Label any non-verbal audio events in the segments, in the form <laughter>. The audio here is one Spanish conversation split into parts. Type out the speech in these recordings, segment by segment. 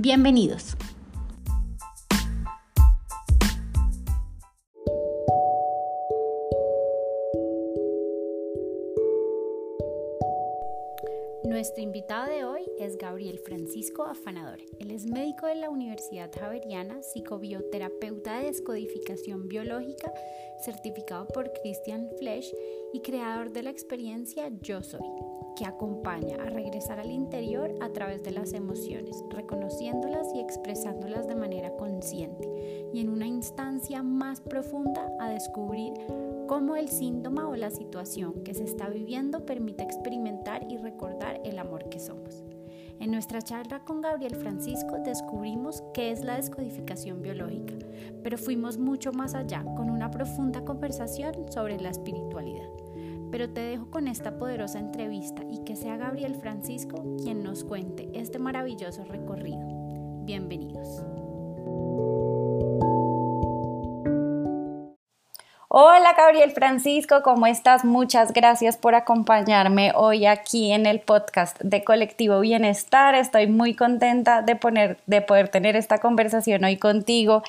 Bienvenidos. Nuestro invitado de hoy es Gabriel Francisco Afanador. Él es médico de la Universidad Javeriana, psicobioterapeuta de descodificación biológica, certificado por Christian Flesch y creador de la experiencia Yo Soy, que acompaña a regresar al interior a través de las emociones, reconociéndolas y expresándolas de manera consciente y en una instancia más profunda a descubrir cómo el síntoma o la situación que se está viviendo permite experimentar y recordar el amor que somos. En nuestra charla con Gabriel Francisco descubrimos qué es la descodificación biológica, pero fuimos mucho más allá con una profunda conversación sobre la espiritualidad. Pero te dejo con esta poderosa entrevista y que sea Gabriel Francisco quien nos cuente este maravilloso recorrido. Bienvenidos. Hola Gabriel Francisco, ¿cómo estás? Muchas gracias por acompañarme hoy aquí en el podcast de Colectivo Bienestar. Estoy muy contenta de, poner, de poder tener esta conversación hoy contigo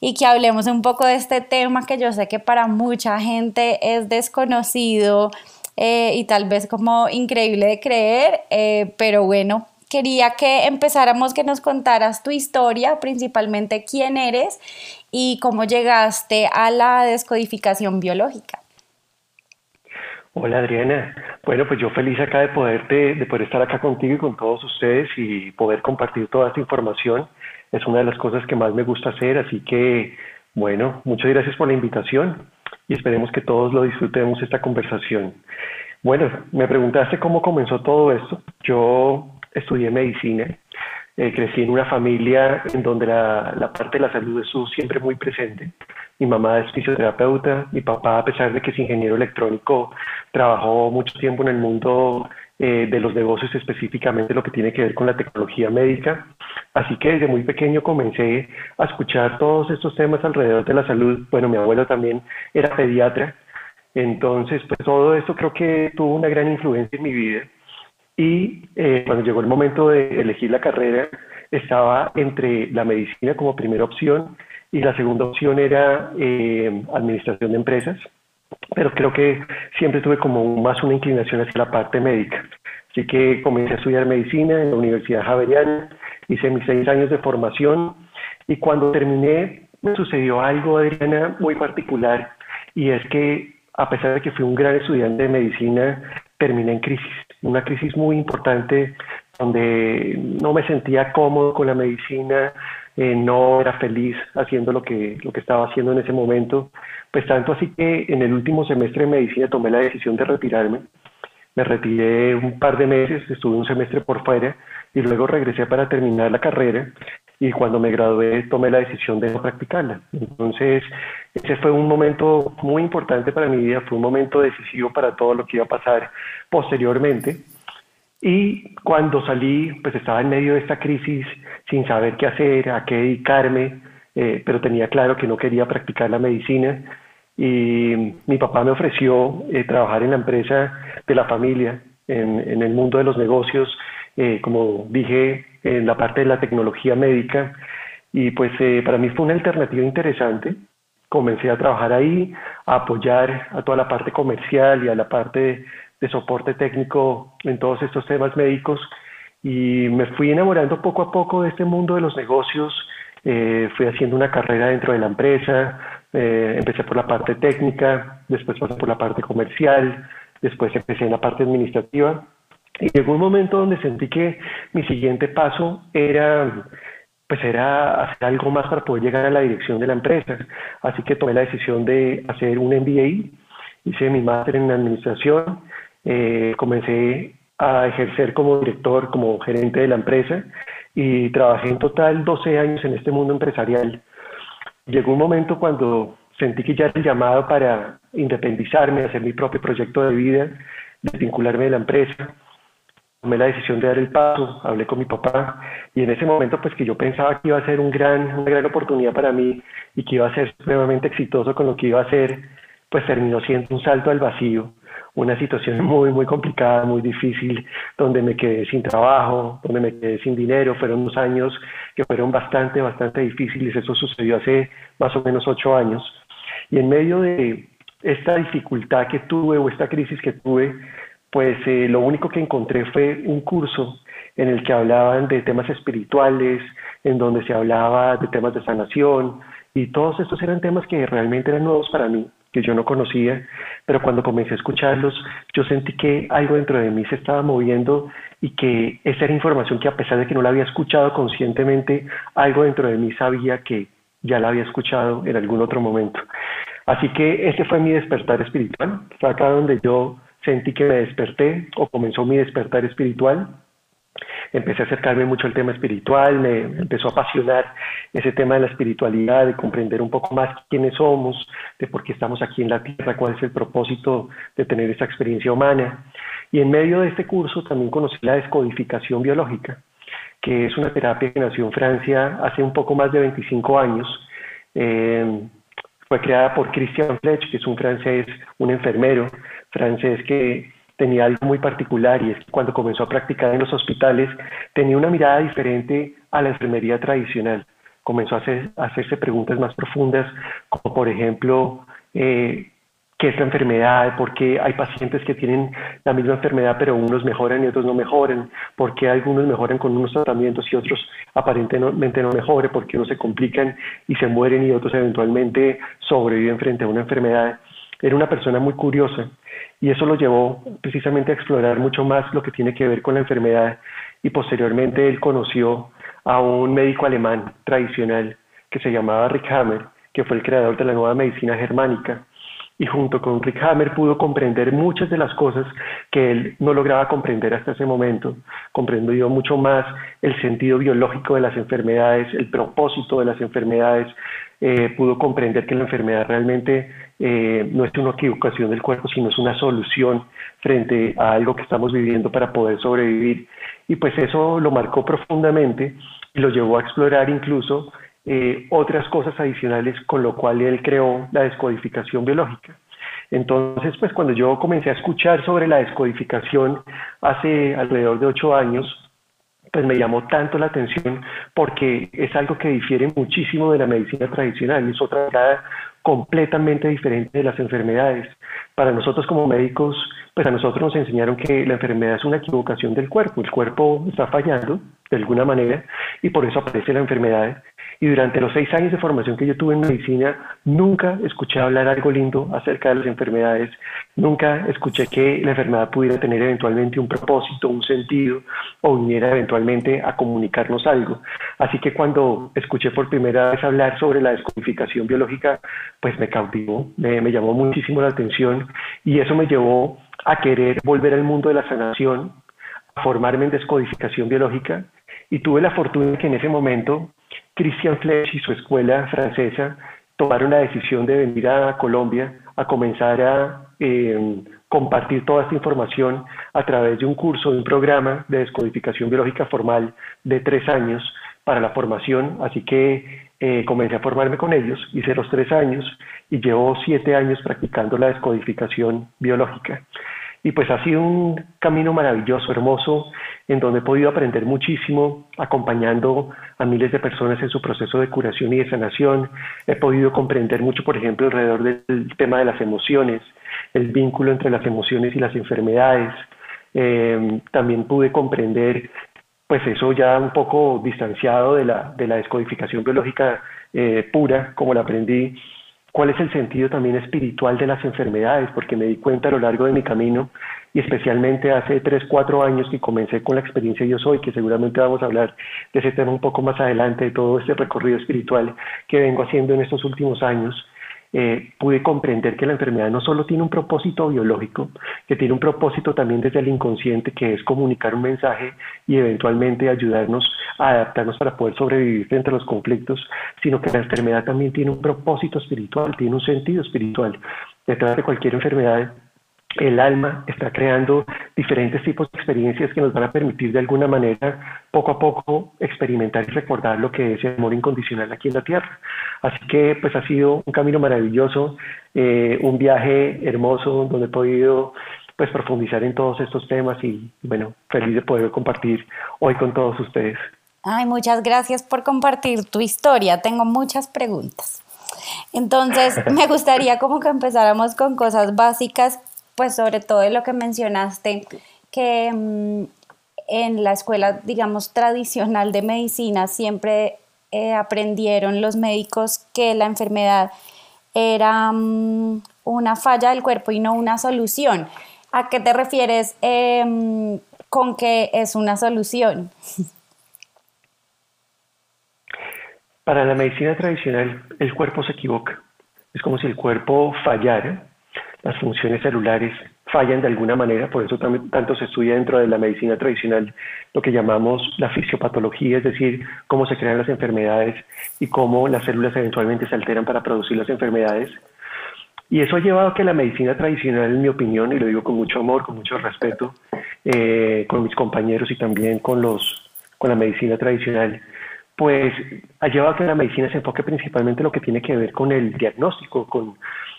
y que hablemos un poco de este tema que yo sé que para mucha gente es desconocido eh, y tal vez como increíble de creer, eh, pero bueno, quería que empezáramos, que nos contaras tu historia, principalmente quién eres y cómo llegaste a la descodificación biológica. Hola Adriana, bueno pues yo feliz acá de poderte, de poder estar acá contigo y con todos ustedes y poder compartir toda esta información. Es una de las cosas que más me gusta hacer, así que bueno, muchas gracias por la invitación y esperemos que todos lo disfrutemos esta conversación. Bueno, me preguntaste cómo comenzó todo esto. Yo estudié medicina, eh, crecí en una familia en donde la, la, parte de la salud estuvo siempre muy presente. Mi mamá es fisioterapeuta, mi papá, a pesar de que es ingeniero electrónico, trabajó mucho tiempo en el mundo eh, de los negocios, específicamente lo que tiene que ver con la tecnología médica. Así que desde muy pequeño comencé a escuchar todos estos temas alrededor de la salud. Bueno, mi abuelo también era pediatra, entonces pues todo esto creo que tuvo una gran influencia en mi vida y eh, cuando llegó el momento de elegir la carrera, estaba entre la medicina como primera opción y la segunda opción era eh, administración de empresas, pero creo que siempre tuve como más una inclinación hacia la parte médica. Así que comencé a estudiar medicina en la Universidad Javeriana, hice mis seis años de formación y cuando terminé me sucedió algo, Adriana, muy particular y es que a pesar de que fui un gran estudiante de medicina, terminé en crisis, una crisis muy importante donde no me sentía cómodo con la medicina, eh, no era feliz haciendo lo que, lo que estaba haciendo en ese momento. Pues tanto así que en el último semestre de medicina tomé la decisión de retirarme. Me retiré un par de meses, estuve un semestre por fuera y luego regresé para terminar la carrera y cuando me gradué tomé la decisión de no practicarla. Entonces, ese fue un momento muy importante para mi vida, fue un momento decisivo para todo lo que iba a pasar posteriormente. Y cuando salí, pues estaba en medio de esta crisis sin saber qué hacer, a qué dedicarme, eh, pero tenía claro que no quería practicar la medicina. Y mi papá me ofreció eh, trabajar en la empresa de la familia, en, en el mundo de los negocios, eh, como dije, en la parte de la tecnología médica. Y pues eh, para mí fue una alternativa interesante. Comencé a trabajar ahí, a apoyar a toda la parte comercial y a la parte de, soporte técnico en todos estos temas médicos. Y me fui enamorando poco a poco de este mundo de los negocios. Eh, fui haciendo una carrera dentro de la empresa. Eh, empecé por la parte técnica, después pasé por la parte comercial, después empecé en la parte administrativa y llegó un momento donde sentí que mi siguiente paso era pues era hacer algo más para poder llegar a la dirección de la empresa. Así que tomé la decisión de hacer un MBA, hice mi máster en administración, eh, comencé a ejercer como director, como gerente de la empresa y trabajé en total 12 años en este mundo empresarial. Llegó un momento cuando sentí que ya era el llamado para independizarme, hacer mi propio proyecto de vida, desvincularme de la empresa. Tomé la decisión de dar el paso, hablé con mi papá y en ese momento pues que yo pensaba que iba a ser un gran, una gran oportunidad para mí y que iba a ser supremamente exitoso con lo que iba a hacer, pues terminó siendo un salto al vacío una situación <laughs> muy, muy complicada, muy difícil, donde me quedé sin trabajo, donde me quedé sin dinero. Fueron unos años que fueron bastante, bastante difíciles. Eso sucedió hace más o menos ocho años. Y en medio de esta dificultad que tuve o esta crisis que tuve, pues eh, lo único que encontré fue un curso en el que hablaban de temas espirituales, en donde se hablaba de temas de sanación, y todos estos eran temas que realmente eran nuevos para mí que yo no conocía, pero cuando comencé a escucharlos, yo sentí que algo dentro de mí se estaba moviendo y que esa era información que a pesar de que no la había escuchado conscientemente, algo dentro de mí sabía que ya la había escuchado en algún otro momento. Así que ese fue mi despertar espiritual, fue acá donde yo sentí que me desperté o comenzó mi despertar espiritual empecé a acercarme mucho al tema espiritual, me empezó a apasionar ese tema de la espiritualidad, de comprender un poco más quiénes somos, de por qué estamos aquí en la Tierra, cuál es el propósito de tener esta experiencia humana. Y en medio de este curso también conocí la descodificación biológica, que es una terapia que nació en Francia hace un poco más de 25 años. Eh, fue creada por Christian Flech, que es un francés, un enfermero francés que tenía algo muy particular y es que cuando comenzó a practicar en los hospitales tenía una mirada diferente a la enfermería tradicional. Comenzó a, hacerse preguntas más profundas, como por ejemplo, eh, ¿qué es la enfermedad? ¿Por qué hay pacientes que tienen la misma enfermedad pero unos mejoran y otros no mejoran? ¿Por qué algunos mejoran con unos tratamientos y otros aparentemente no mejoran? ¿Por qué unos se complican y se mueren y otros eventualmente sobreviven frente a una enfermedad? Era una persona muy curiosa y eso lo llevó precisamente a explorar mucho más lo que tiene que ver con la enfermedad y posteriormente él conoció a un médico alemán tradicional que se llamaba Rick Hammer, que fue el creador de la nueva medicina germánica y junto con Rick Hammer pudo comprender muchas de las cosas que él no lograba comprender hasta ese momento. Comprendió mucho más el sentido biológico de las enfermedades, el propósito de las enfermedades, eh, pudo comprender que la enfermedad realmente eh, no es una equivocación del cuerpo, sino es una solución frente a algo que estamos viviendo para poder sobrevivir. Y pues eso lo marcó profundamente y lo llevó a explorar incluso eh, otras cosas adicionales, con lo cual él creó la descodificación biológica. Entonces, pues cuando yo comencé a escuchar sobre la descodificación hace alrededor de ocho años, pues me llamó tanto la atención porque es algo que difiere muchísimo de la medicina tradicional, es otra mirada completamente diferente de las enfermedades. Para nosotros como médicos, pues a nosotros nos enseñaron que la enfermedad es una equivocación del cuerpo, el cuerpo está fallando de alguna manera y por eso aparece la enfermedad y durante los seis años de formación que yo tuve en medicina, nunca escuché hablar algo lindo acerca de las enfermedades, nunca escuché que la enfermedad pudiera tener eventualmente un propósito, un sentido, o viniera eventualmente a comunicarnos algo. Así que cuando escuché por primera vez hablar sobre la descodificación biológica, pues me cautivó, me, me llamó muchísimo la atención y eso me llevó a querer volver al mundo de la sanación, a formarme en descodificación biológica y tuve la fortuna que en ese momento Christian Flech y su escuela francesa tomaron la decisión de venir a Colombia a comenzar a eh, compartir toda esta información a través de un curso, de un programa de descodificación biológica formal de tres años para la formación, así que eh, comencé a formarme con ellos, hice los tres años y llevo siete años practicando la descodificación biológica. Y pues ha sido un camino maravilloso, hermoso, en donde he podido aprender muchísimo acompañando a miles de personas en su proceso de curación y de sanación. He podido comprender mucho, por ejemplo, alrededor del tema de las emociones, el vínculo entre las emociones y las enfermedades. Eh, también pude comprender, pues eso ya un poco distanciado de la, de la descodificación biológica eh, pura, como la aprendí, cuál es el sentido también espiritual de las enfermedades, porque me di cuenta a lo largo de mi camino y especialmente hace tres, cuatro años que comencé con la experiencia Yo Soy, que seguramente vamos a hablar de ese tema un poco más adelante, de todo este recorrido espiritual que vengo haciendo en estos últimos años. Eh, pude comprender que la enfermedad no solo tiene un propósito biológico, que tiene un propósito también desde el inconsciente, que es comunicar un mensaje y eventualmente ayudarnos a adaptarnos para poder sobrevivir frente a los conflictos, sino que la enfermedad también tiene un propósito espiritual, tiene un sentido espiritual. Detrás de cualquier enfermedad el alma está creando diferentes tipos de experiencias que nos van a permitir de alguna manera poco a poco experimentar y recordar lo que es el amor incondicional aquí en la tierra. Así que pues ha sido un camino maravilloso, eh, un viaje hermoso donde he podido pues profundizar en todos estos temas y bueno, feliz de poder compartir hoy con todos ustedes. Ay, muchas gracias por compartir tu historia. Tengo muchas preguntas. Entonces, me gustaría como que empezáramos con cosas básicas pues sobre todo de lo que mencionaste, que mm, en la escuela, digamos, tradicional de medicina siempre eh, aprendieron los médicos que la enfermedad era mm, una falla del cuerpo y no una solución. ¿A qué te refieres em, con que es una solución? Para la medicina tradicional, el cuerpo se equivoca. Es como si el cuerpo fallara las funciones celulares fallan de alguna manera, por eso tanto se estudia dentro de la medicina tradicional lo que llamamos la fisiopatología, es decir, cómo se crean las enfermedades y cómo las células eventualmente se alteran para producir las enfermedades. Y eso ha llevado a que la medicina tradicional, en mi opinión, y lo digo con mucho amor, con mucho respeto, eh, con mis compañeros y también con, los, con la medicina tradicional, pues ha llevado a que la medicina se enfoque principalmente en lo que tiene que ver con el diagnóstico, con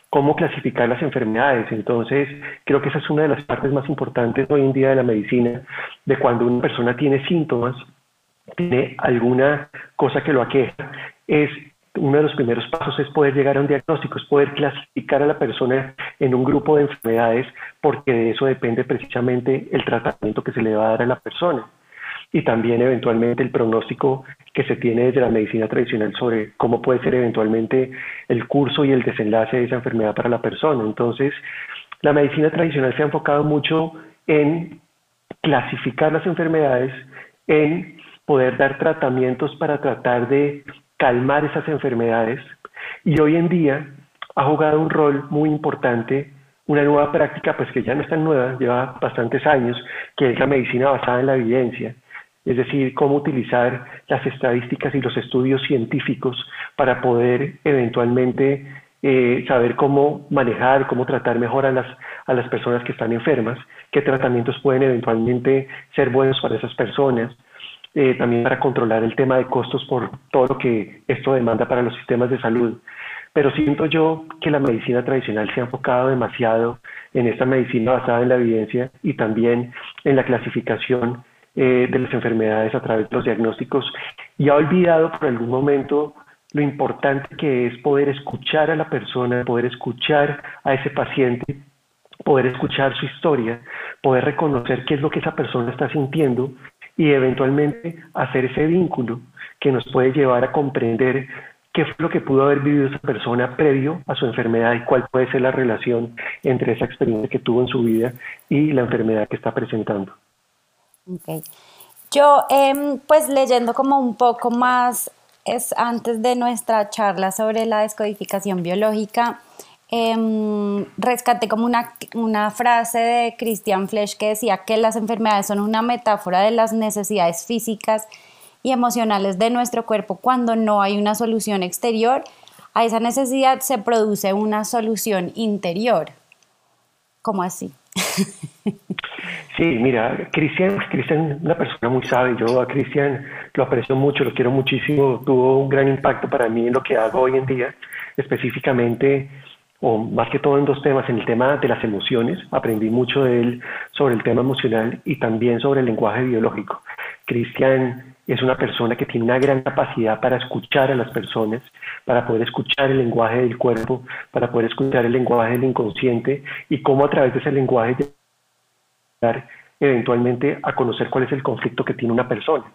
cómo clasificar las enfermedades. Entonces, creo que esa es una de las partes más importantes hoy en día de la medicina, de cuando una persona tiene síntomas, tiene alguna cosa que lo aqueja, es uno de los primeros pasos es poder llegar a un diagnóstico, es poder clasificar a la persona en un grupo de enfermedades, porque de eso depende precisamente el tratamiento que se le va a dar a la persona y también eventualmente el pronóstico que se tiene desde la medicina tradicional sobre cómo puede ser eventualmente el curso y el desenlace de esa enfermedad para la persona. Entonces, la medicina tradicional se ha enfocado mucho en clasificar las enfermedades, en poder dar tratamientos para tratar de calmar esas enfermedades y hoy en día ha jugado un rol muy importante una nueva práctica, pues que ya no es tan nueva, lleva bastantes años, que es la medicina basada en la evidencia es decir, cómo utilizar las estadísticas y los estudios científicos para poder eventualmente eh, saber cómo manejar, cómo tratar mejor a las, a las personas que están enfermas, qué tratamientos pueden eventualmente ser buenos para esas personas, eh, también para controlar el tema de costos por todo lo que esto demanda para los sistemas de salud. Pero siento yo que la medicina tradicional se ha enfocado demasiado en esta medicina basada en la evidencia y también en la clasificación eh, de las enfermedades a través de los diagnósticos y ha olvidado por algún momento lo importante que es poder escuchar a la persona, poder escuchar a ese paciente, poder escuchar su historia, poder reconocer qué es lo que esa persona está sintiendo y eventualmente hacer ese vínculo que nos puede llevar a comprender qué fue lo que pudo haber vivido esa persona previo a su enfermedad y cuál puede ser la relación entre esa experiencia que tuvo en su vida y la enfermedad que está presentando. Okay. Yo, em, pues leyendo como un poco más, es antes de nuestra charla sobre la descodificación biológica, eh, rescaté como una, una frase de Christian Flesch que decía que las enfermedades son una metáfora de las necesidades físicas y emocionales de nuestro cuerpo cuando no hay una solución exterior. A esa necesidad se produce una solución interior. ¿Cómo así? Sí, mira, Cristian, Cristian es una persona muy sabia. Yo a Cristian lo aprecio mucho, lo quiero muchísimo. Tuvo un gran impacto para mí en lo que hago hoy en día, específicamente, o más que todo en dos temas. En el tema de las emociones, aprendí mucho de él sobre el tema emocional y también sobre el lenguaje biológico. Cristian es una persona que tiene una gran capacidad para escuchar a las personas, para poder escuchar el lenguaje del cuerpo, para poder escuchar el lenguaje del inconsciente y cómo a través de ese lenguaje eventualmente a conocer cuál es el conflicto que tiene una persona.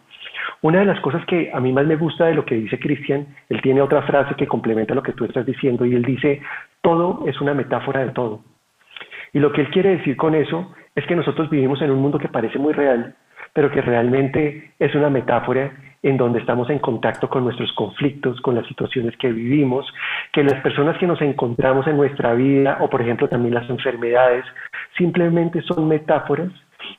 Una de las cosas que a mí más me gusta de lo que dice Cristian, él tiene otra frase que complementa lo que tú estás diciendo y él dice, todo es una metáfora de todo. Y lo que él quiere decir con eso es que nosotros vivimos en un mundo que parece muy real, pero que realmente es una metáfora en donde estamos en contacto con nuestros conflictos, con las situaciones que vivimos, que las personas que nos encontramos en nuestra vida o por ejemplo también las enfermedades simplemente son metáforas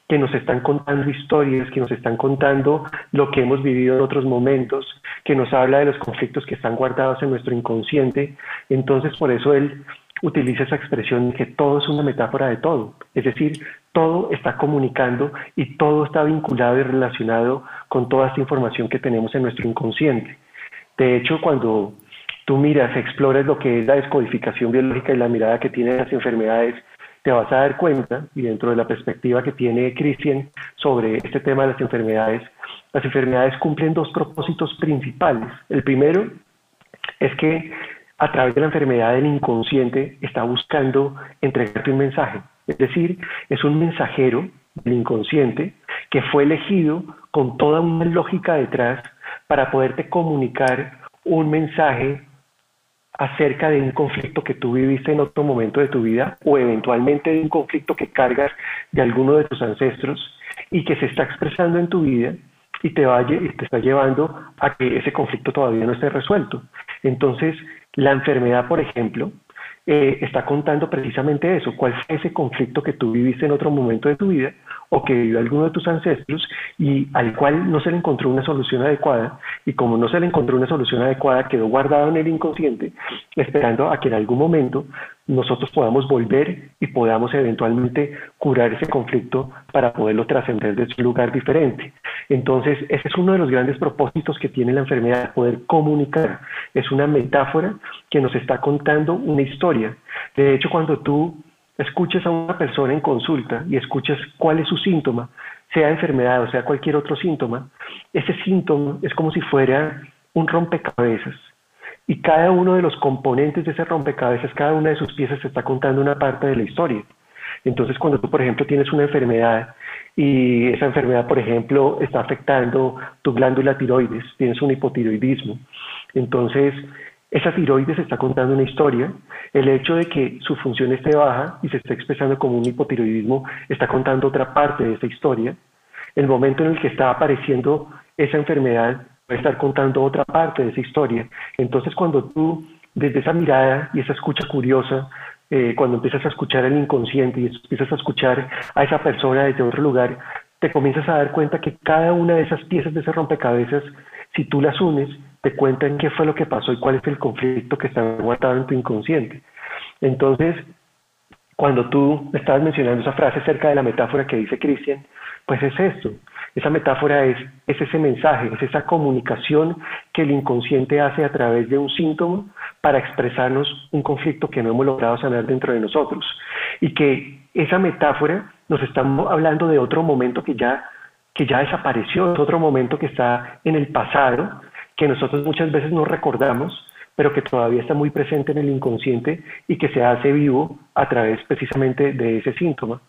que nos están contando historias, que nos están contando lo que hemos vivido en otros momentos, que nos habla de los conflictos que están guardados en nuestro inconsciente. Entonces, por eso él utiliza esa expresión de que todo es una metáfora de todo. Es decir, todo está comunicando y todo está vinculado y relacionado con toda esta información que tenemos en nuestro inconsciente. De hecho, cuando tú miras, exploras lo que es la descodificación biológica y la mirada que tienen las enfermedades, te vas a dar cuenta, y dentro de la perspectiva que tiene Christian sobre este tema de las enfermedades, las enfermedades cumplen dos propósitos principales. El primero es que a través de la enfermedad el inconsciente está buscando entregarte un mensaje. Es decir, es un mensajero del inconsciente que fue elegido con toda una lógica detrás para poderte comunicar un mensaje acerca de un conflicto que tú viviste en otro momento de tu vida o eventualmente de un conflicto que cargas de alguno de tus ancestros y que se está expresando en tu vida y te, vaya, y te está llevando a que ese conflicto todavía no esté resuelto. Entonces, la enfermedad, por ejemplo, eh, está contando precisamente eso, cuál fue ese conflicto que tú viviste en otro momento de tu vida o que vivió alguno de tus ancestros y al cual no se le encontró una solución adecuada y como no se le encontró una solución adecuada quedó guardado en el inconsciente esperando a que en algún momento nosotros podamos volver y podamos eventualmente curar ese conflicto para poderlo trascender de un lugar diferente. Entonces, ese es uno de los grandes propósitos que tiene la enfermedad, poder comunicar. Es una metáfora que nos está contando una historia. De hecho, cuando tú escuchas a una persona en consulta y escuchas cuál es su síntoma, sea enfermedad o sea cualquier otro síntoma, ese síntoma es como si fuera un rompecabezas. Y cada uno de los componentes de ese rompecabezas, cada una de sus piezas está contando una parte de la historia. Entonces, cuando tú, por ejemplo, tienes una enfermedad y esa enfermedad, por ejemplo, está afectando tu glándula tiroides, tienes un hipotiroidismo, entonces esa tiroides está contando una historia. El hecho de que su función esté baja y se esté expresando como un hipotiroidismo está contando otra parte de esa historia. El momento en el que está apareciendo esa enfermedad puede estar contando otra parte de esa historia. Entonces, cuando tú, desde esa mirada y esa escucha curiosa, eh, cuando empiezas a escuchar el inconsciente y empiezas a escuchar a esa persona desde otro lugar, te comienzas a dar cuenta que cada una de esas piezas de ese rompecabezas, si tú las unes, te cuentan qué fue lo que pasó y cuál es el conflicto que está guardado en tu inconsciente. Entonces, cuando tú estabas mencionando esa frase acerca de la metáfora que dice Cristian, pues es esto. Esa metáfora es, es ese mensaje, es esa comunicación que el inconsciente hace a través de un síntoma para expresarnos un conflicto que no hemos logrado sanar dentro de nosotros. Y que esa metáfora nos está hablando de otro momento que ya, que ya desapareció, es otro momento que está en el pasado, que nosotros muchas veces no recordamos, pero que todavía está muy presente en el inconsciente y que se hace vivo a través precisamente de ese síntoma.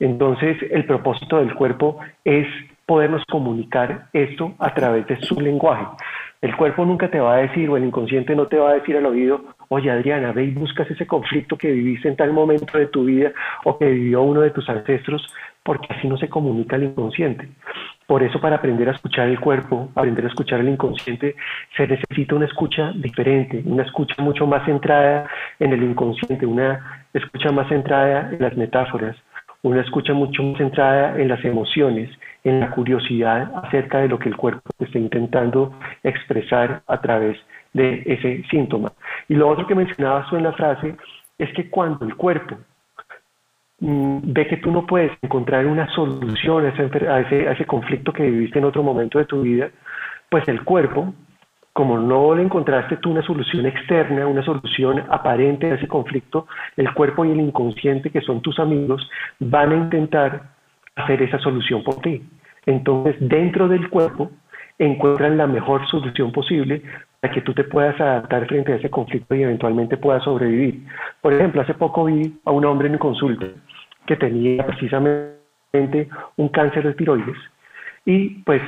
Entonces, el propósito del cuerpo es podernos comunicar esto a través de su lenguaje. El cuerpo nunca te va a decir, o el inconsciente no te va a decir al oído, oye Adriana, ve y buscas ese conflicto que viviste en tal momento de tu vida o que vivió uno de tus ancestros, porque así no se comunica el inconsciente. Por eso para aprender a escuchar el cuerpo, aprender a escuchar el inconsciente, se necesita una escucha diferente, una escucha mucho más centrada en el inconsciente, una escucha más centrada en las metáforas, una escucha mucho más centrada en las emociones, en la curiosidad acerca de lo que el cuerpo está intentando expresar a través de ese síntoma. Y lo otro que mencionabas tú en la frase es que cuando el cuerpo Mm, ve que tú no puedes encontrar una solución a ese, a ese, conflicto que viviste en otro momento de tu vida, pues el cuerpo, como no le encontraste tú una solución externa, una solución aparente a ese conflicto, el cuerpo y el inconsciente, que son tus amigos, van a intentar hacer esa solución por ti. Entonces, dentro del cuerpo, encuentran la mejor solución posible para que tú te puedas adaptar frente a ese conflicto y eventualmente puedas sobrevivir. Por ejemplo, hace poco vi a un hombre en consulta que tenía precisamente un cáncer de tiroides y pues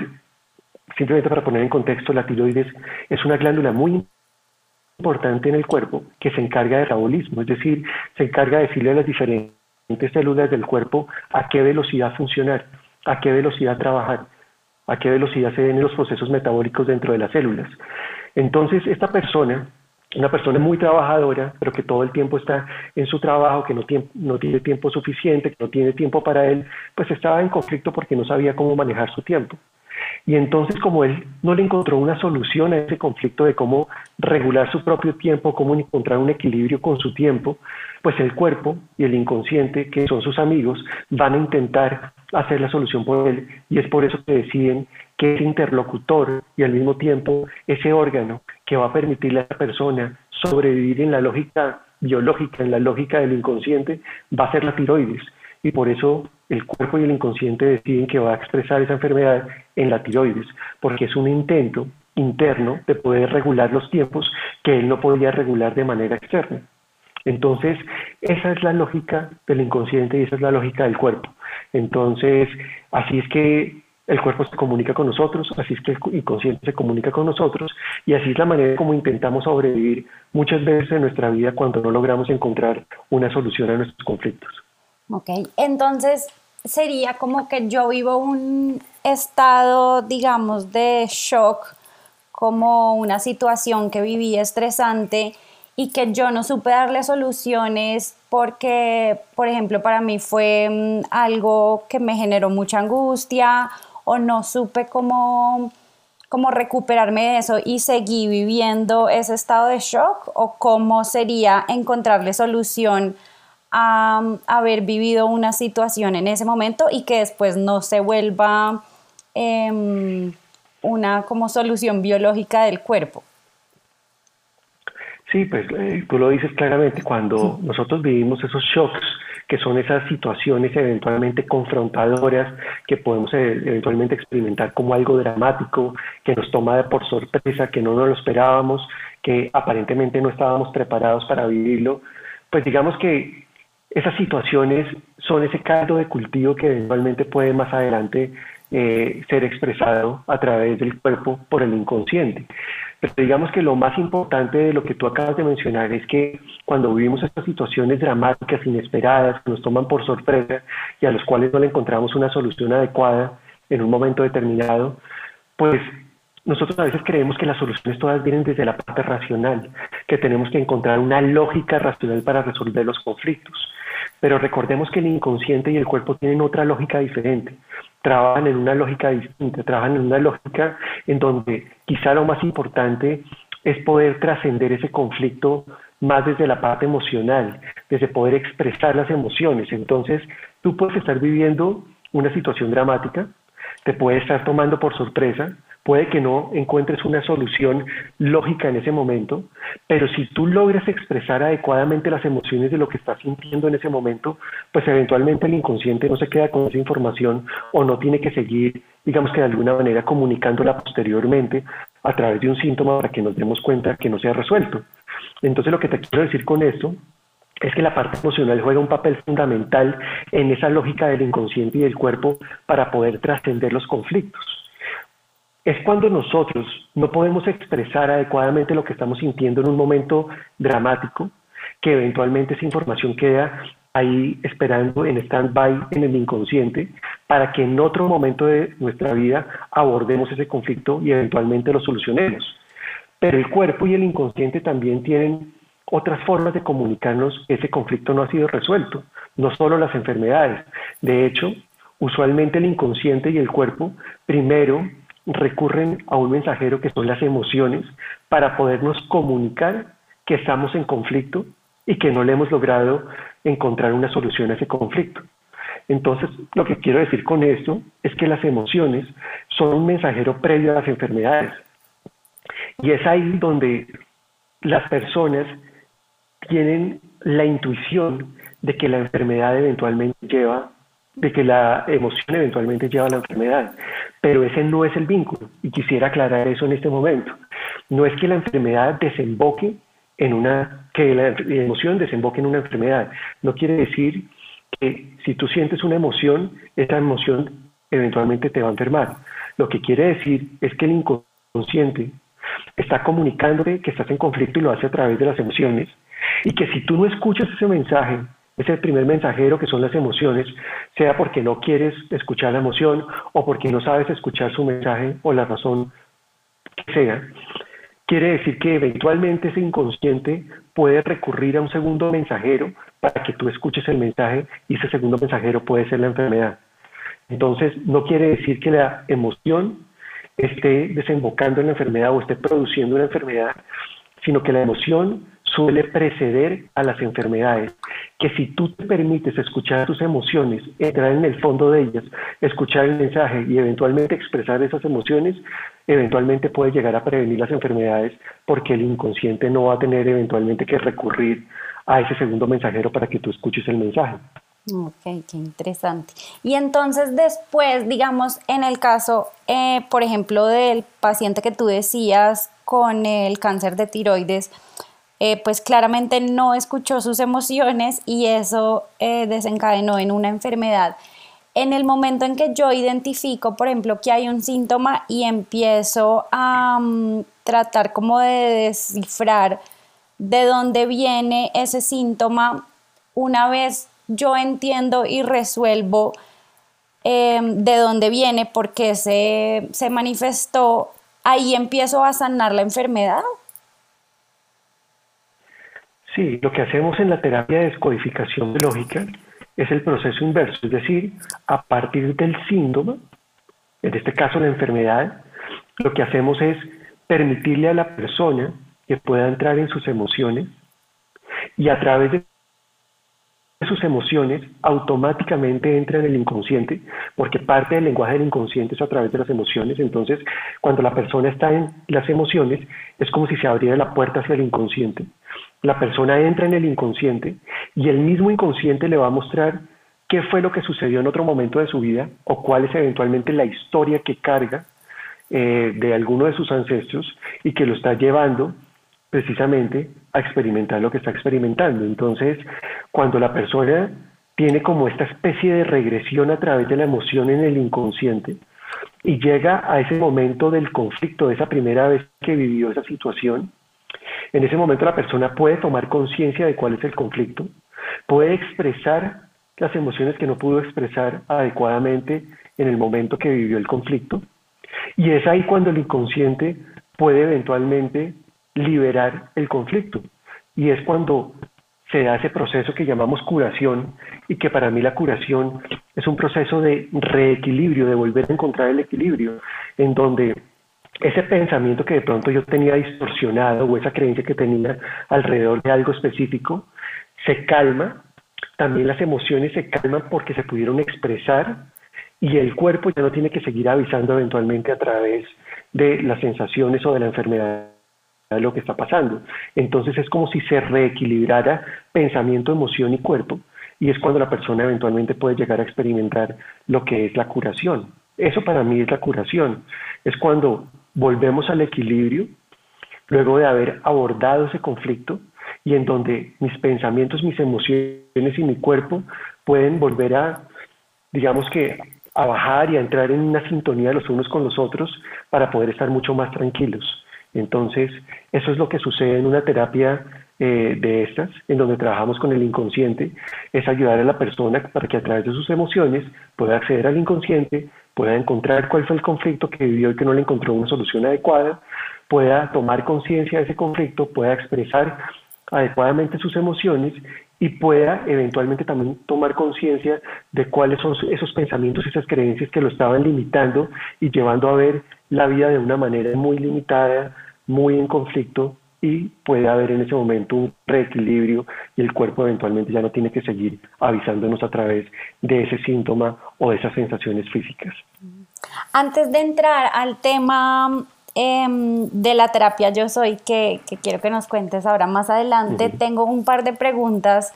simplemente para poner en contexto, la tiroides es una glándula muy importante en el cuerpo que se encarga de metabolismo, es decir, se encarga de decirle a las diferentes células del cuerpo a qué velocidad funcionar, a qué velocidad trabajar a qué velocidad se ven los procesos metabólicos dentro de las células. Entonces, esta persona, una persona muy trabajadora, pero que todo el tiempo está en su trabajo, que no no tiene tiempo suficiente, que no tiene tiempo para él, pues estaba en conflicto porque no sabía cómo manejar su tiempo. Y entonces como él no le encontró una solución a ese conflicto de cómo regular su propio tiempo, cómo encontrar un equilibrio con su tiempo, pues el cuerpo y el inconsciente, que son sus amigos, van a intentar hacer la solución por él. Y es por eso que deciden que ese interlocutor y al mismo tiempo ese órgano que va a permitirle a la persona sobrevivir en la lógica biológica, en la lógica del inconsciente, va a ser la tiroides y por eso el cuerpo y el inconsciente deciden que va a expresar esa enfermedad en la tiroides, porque es un intento interno de poder regular los tiempos que él no podía regular de manera externa. Entonces, esa es la lógica del inconsciente y esa es la lógica del cuerpo. Entonces, así es que el cuerpo se comunica con nosotros, así es que el inconsciente se comunica con nosotros y así es la manera como intentamos sobrevivir muchas veces en nuestra vida cuando no logramos encontrar una solución a nuestros conflictos. Ok, entonces sería como que yo vivo un estado, digamos, de shock, como una situación que viví estresante y que yo no supe darle soluciones porque, por ejemplo, para mí fue mm, algo que me generó mucha angustia o no supe cómo, cómo recuperarme de eso y seguí viviendo ese estado de shock o cómo sería encontrarle solución a, haber vivido una situación en ese momento y que después no se vuelva em, una como solución biológica del cuerpo. Sí, pues eh, tú lo dices claramente, cuando nosotros vivimos esos shocks, que son esas situaciones eventualmente confrontadoras que podemos eh, eventualmente experimentar como algo dramático, que nos toma por sorpresa, que no nos lo esperábamos, que aparentemente no estábamos preparados para vivirlo, pues digamos que esas situaciones son ese caldo de cultivo que eventualmente puede más adelante eh, ser expresado a través del cuerpo por el inconsciente. Pero digamos que lo más importante de lo que tú acabas de mencionar es que cuando vivimos estas situaciones dramáticas, inesperadas, que nos toman por sorpresa y a los cuales no le encontramos una solución adecuada en un momento determinado, pues nosotros a veces creemos que las soluciones todas vienen desde la parte racional, que tenemos que encontrar una lógica racional para resolver los conflictos. Pero recordemos que el inconsciente y el cuerpo tienen otra lógica diferente. Trabajan en una lógica distinta, trabajan en una lógica en donde quizá lo más importante es poder trascender ese conflicto más desde la parte emocional, desde poder expresar las emociones. Entonces, tú puedes estar viviendo una situación dramática, te puede estar tomando por sorpresa, Puede que no encuentres una solución lógica en ese momento, pero si tú logras expresar adecuadamente las emociones de lo que estás sintiendo en ese momento, pues eventualmente el inconsciente no se queda con esa información o no tiene que seguir, digamos que de alguna manera comunicándola posteriormente a través de un síntoma para que nos demos cuenta que no se ha resuelto. Entonces lo que te quiero decir con esto es que la parte emocional juega un papel fundamental en esa lógica del inconsciente y del cuerpo para poder trascender los conflictos es cuando nosotros no podemos expresar adecuadamente lo que estamos sintiendo en un momento dramático, que eventualmente esa información queda ahí esperando en stand-by en el inconsciente para que en otro momento de nuestra vida abordemos ese conflicto y eventualmente lo solucionemos. Pero el cuerpo y el inconsciente también tienen otras formas de comunicarnos ese conflicto no ha sido resuelto, no solo las enfermedades. De hecho, usualmente el inconsciente y el cuerpo primero recurren a un mensajero que son las emociones para podernos comunicar que estamos en conflicto y que no le hemos logrado encontrar una solución a ese conflicto. Entonces, lo que quiero decir con esto es que las emociones son un mensajero previo a las enfermedades. Y es ahí donde las personas tienen la intuición de que la enfermedad eventualmente lleva de que la emoción eventualmente lleva a la enfermedad, pero ese no es el vínculo y quisiera aclarar eso en este momento. No es que la enfermedad desemboque en una, que la emoción desemboque en una enfermedad. No quiere decir que si tú sientes una emoción, esa emoción eventualmente te va a enfermar. Lo que quiere decir es que el inconsciente está comunicándote que estás en conflicto y lo hace a través de las emociones y que si tú no escuchas ese mensaje ese primer mensajero que son las emociones, sea porque no quieres escuchar la emoción o porque no sabes escuchar su mensaje o la razón que sea, quiere decir que eventualmente ese inconsciente puede recurrir a un segundo mensajero para que tú escuches el mensaje y ese segundo mensajero puede ser la enfermedad. Entonces, no quiere decir que la emoción esté desembocando en la enfermedad o esté produciendo una enfermedad, sino que la emoción suele preceder a las enfermedades, que si tú te permites escuchar tus emociones, entrar en el fondo de ellas, escuchar el mensaje y eventualmente expresar esas emociones, eventualmente puede llegar a prevenir las enfermedades porque el inconsciente no va a tener eventualmente que recurrir a ese segundo mensajero para que tú escuches el mensaje. Ok, qué interesante. Y entonces después, digamos, en el caso, eh, por ejemplo, del paciente que tú decías con el cáncer de tiroides, eh, pues claramente no escuchó sus emociones y eso eh, desencadenó en una enfermedad. En el momento en que yo identifico, por ejemplo, que hay un síntoma y empiezo a mm, tratar como de descifrar de dónde viene ese síntoma, una vez yo entiendo y resuelvo em, de dónde viene, por qué se, se manifestó, ahí empiezo a sanar la enfermedad. Sí, lo que hacemos en la terapia de descodificación biológica es el proceso inverso, es decir, a partir del síntoma, en este caso la enfermedad, lo que hacemos es permitirle a la persona que pueda entrar en sus emociones y a través de sus emociones automáticamente entra en el inconsciente, porque parte del lenguaje del inconsciente es a través de las emociones. Entonces, cuando la persona está en las emociones, es como si se abriera la puerta hacia el inconsciente. La persona entra en el inconsciente y el mismo inconsciente le va a mostrar qué fue lo que sucedió en otro momento de su vida o cuál es eventualmente la historia que carga eh, de alguno de sus ancestros y que lo está llevando precisamente a experimentar lo que está experimentando. Entonces, cuando la persona tiene como esta especie de regresión a través de la emoción en el inconsciente y llega a ese momento del conflicto, de esa primera vez que vivió esa situación, en ese momento la persona puede tomar conciencia de cuál es el conflicto, puede expresar las emociones que no pudo expresar adecuadamente en el momento que vivió el conflicto, y es ahí cuando el inconsciente puede eventualmente liberar el conflicto. Y es cuando se da ese proceso que llamamos curación y que para mí la curación es un proceso de reequilibrio, de volver a encontrar el equilibrio, en donde ese pensamiento que de pronto yo tenía distorsionado o esa creencia que tenía alrededor de algo específico se calma, también las emociones se calman porque se pudieron expresar y el cuerpo ya no tiene que seguir avisando eventualmente a través de las sensaciones o de la enfermedad de lo que está pasando. Entonces es como si se reequilibrara pensamiento, emoción y cuerpo y es cuando la persona eventualmente puede llegar a experimentar lo que es la curación. Eso para mí es la curación. Es cuando volvemos al equilibrio luego de haber abordado ese conflicto y en donde mis pensamientos, mis emociones y mi cuerpo pueden volver a, digamos que, a bajar y a entrar en una sintonía los unos con los otros para poder estar mucho más tranquilos. Entonces, eso es lo que sucede en una terapia eh, de estas, en donde trabajamos con el inconsciente, es ayudar a la persona para que a través de sus emociones pueda acceder al inconsciente, pueda encontrar cuál fue el conflicto que vivió y que no le encontró una solución adecuada, pueda tomar conciencia de ese conflicto, pueda expresar adecuadamente sus emociones y pueda eventualmente también tomar conciencia de cuáles son esos pensamientos, esas creencias que lo estaban limitando y llevando a ver la vida de una manera muy limitada, muy en conflicto y puede haber en ese momento un reequilibrio y el cuerpo eventualmente ya no tiene que seguir avisándonos a través de ese síntoma o de esas sensaciones físicas. Antes de entrar al tema em, de la terapia Yo Soy, que, quiero que nos cuentes ahora más adelante, tengo un par de preguntas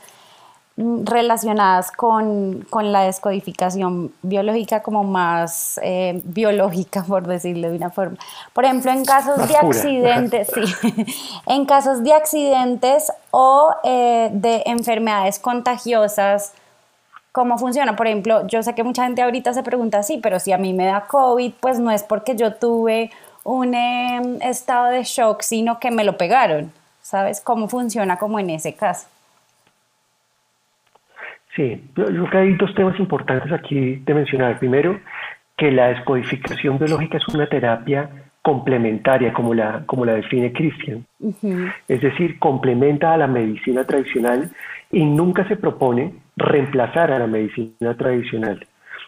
relacionadas con, la descodificación biológica como más eh, biológica, por decirlo de una forma. Por ejemplo, en casos de accidentes, sí, <laughs> en casos de accidentes o eh, de enfermedades contagiosas, ¿cómo funciona? Por ejemplo, yo sé que mucha gente ahorita se pregunta, sí, pero si a mí me da COVID, pues no es porque yo tuve un em, estado de shock, sino que me lo pegaron. ¿Sabes cómo funciona como en ese caso? Sí, yo, creo que hay dos temas importantes aquí de mencionar. Primero, que la descodificación biológica es una terapia complementaria, como la, como la define Christian. Es decir, complementa a la medicina tradicional y nunca se propone reemplazar a la medicina tradicional.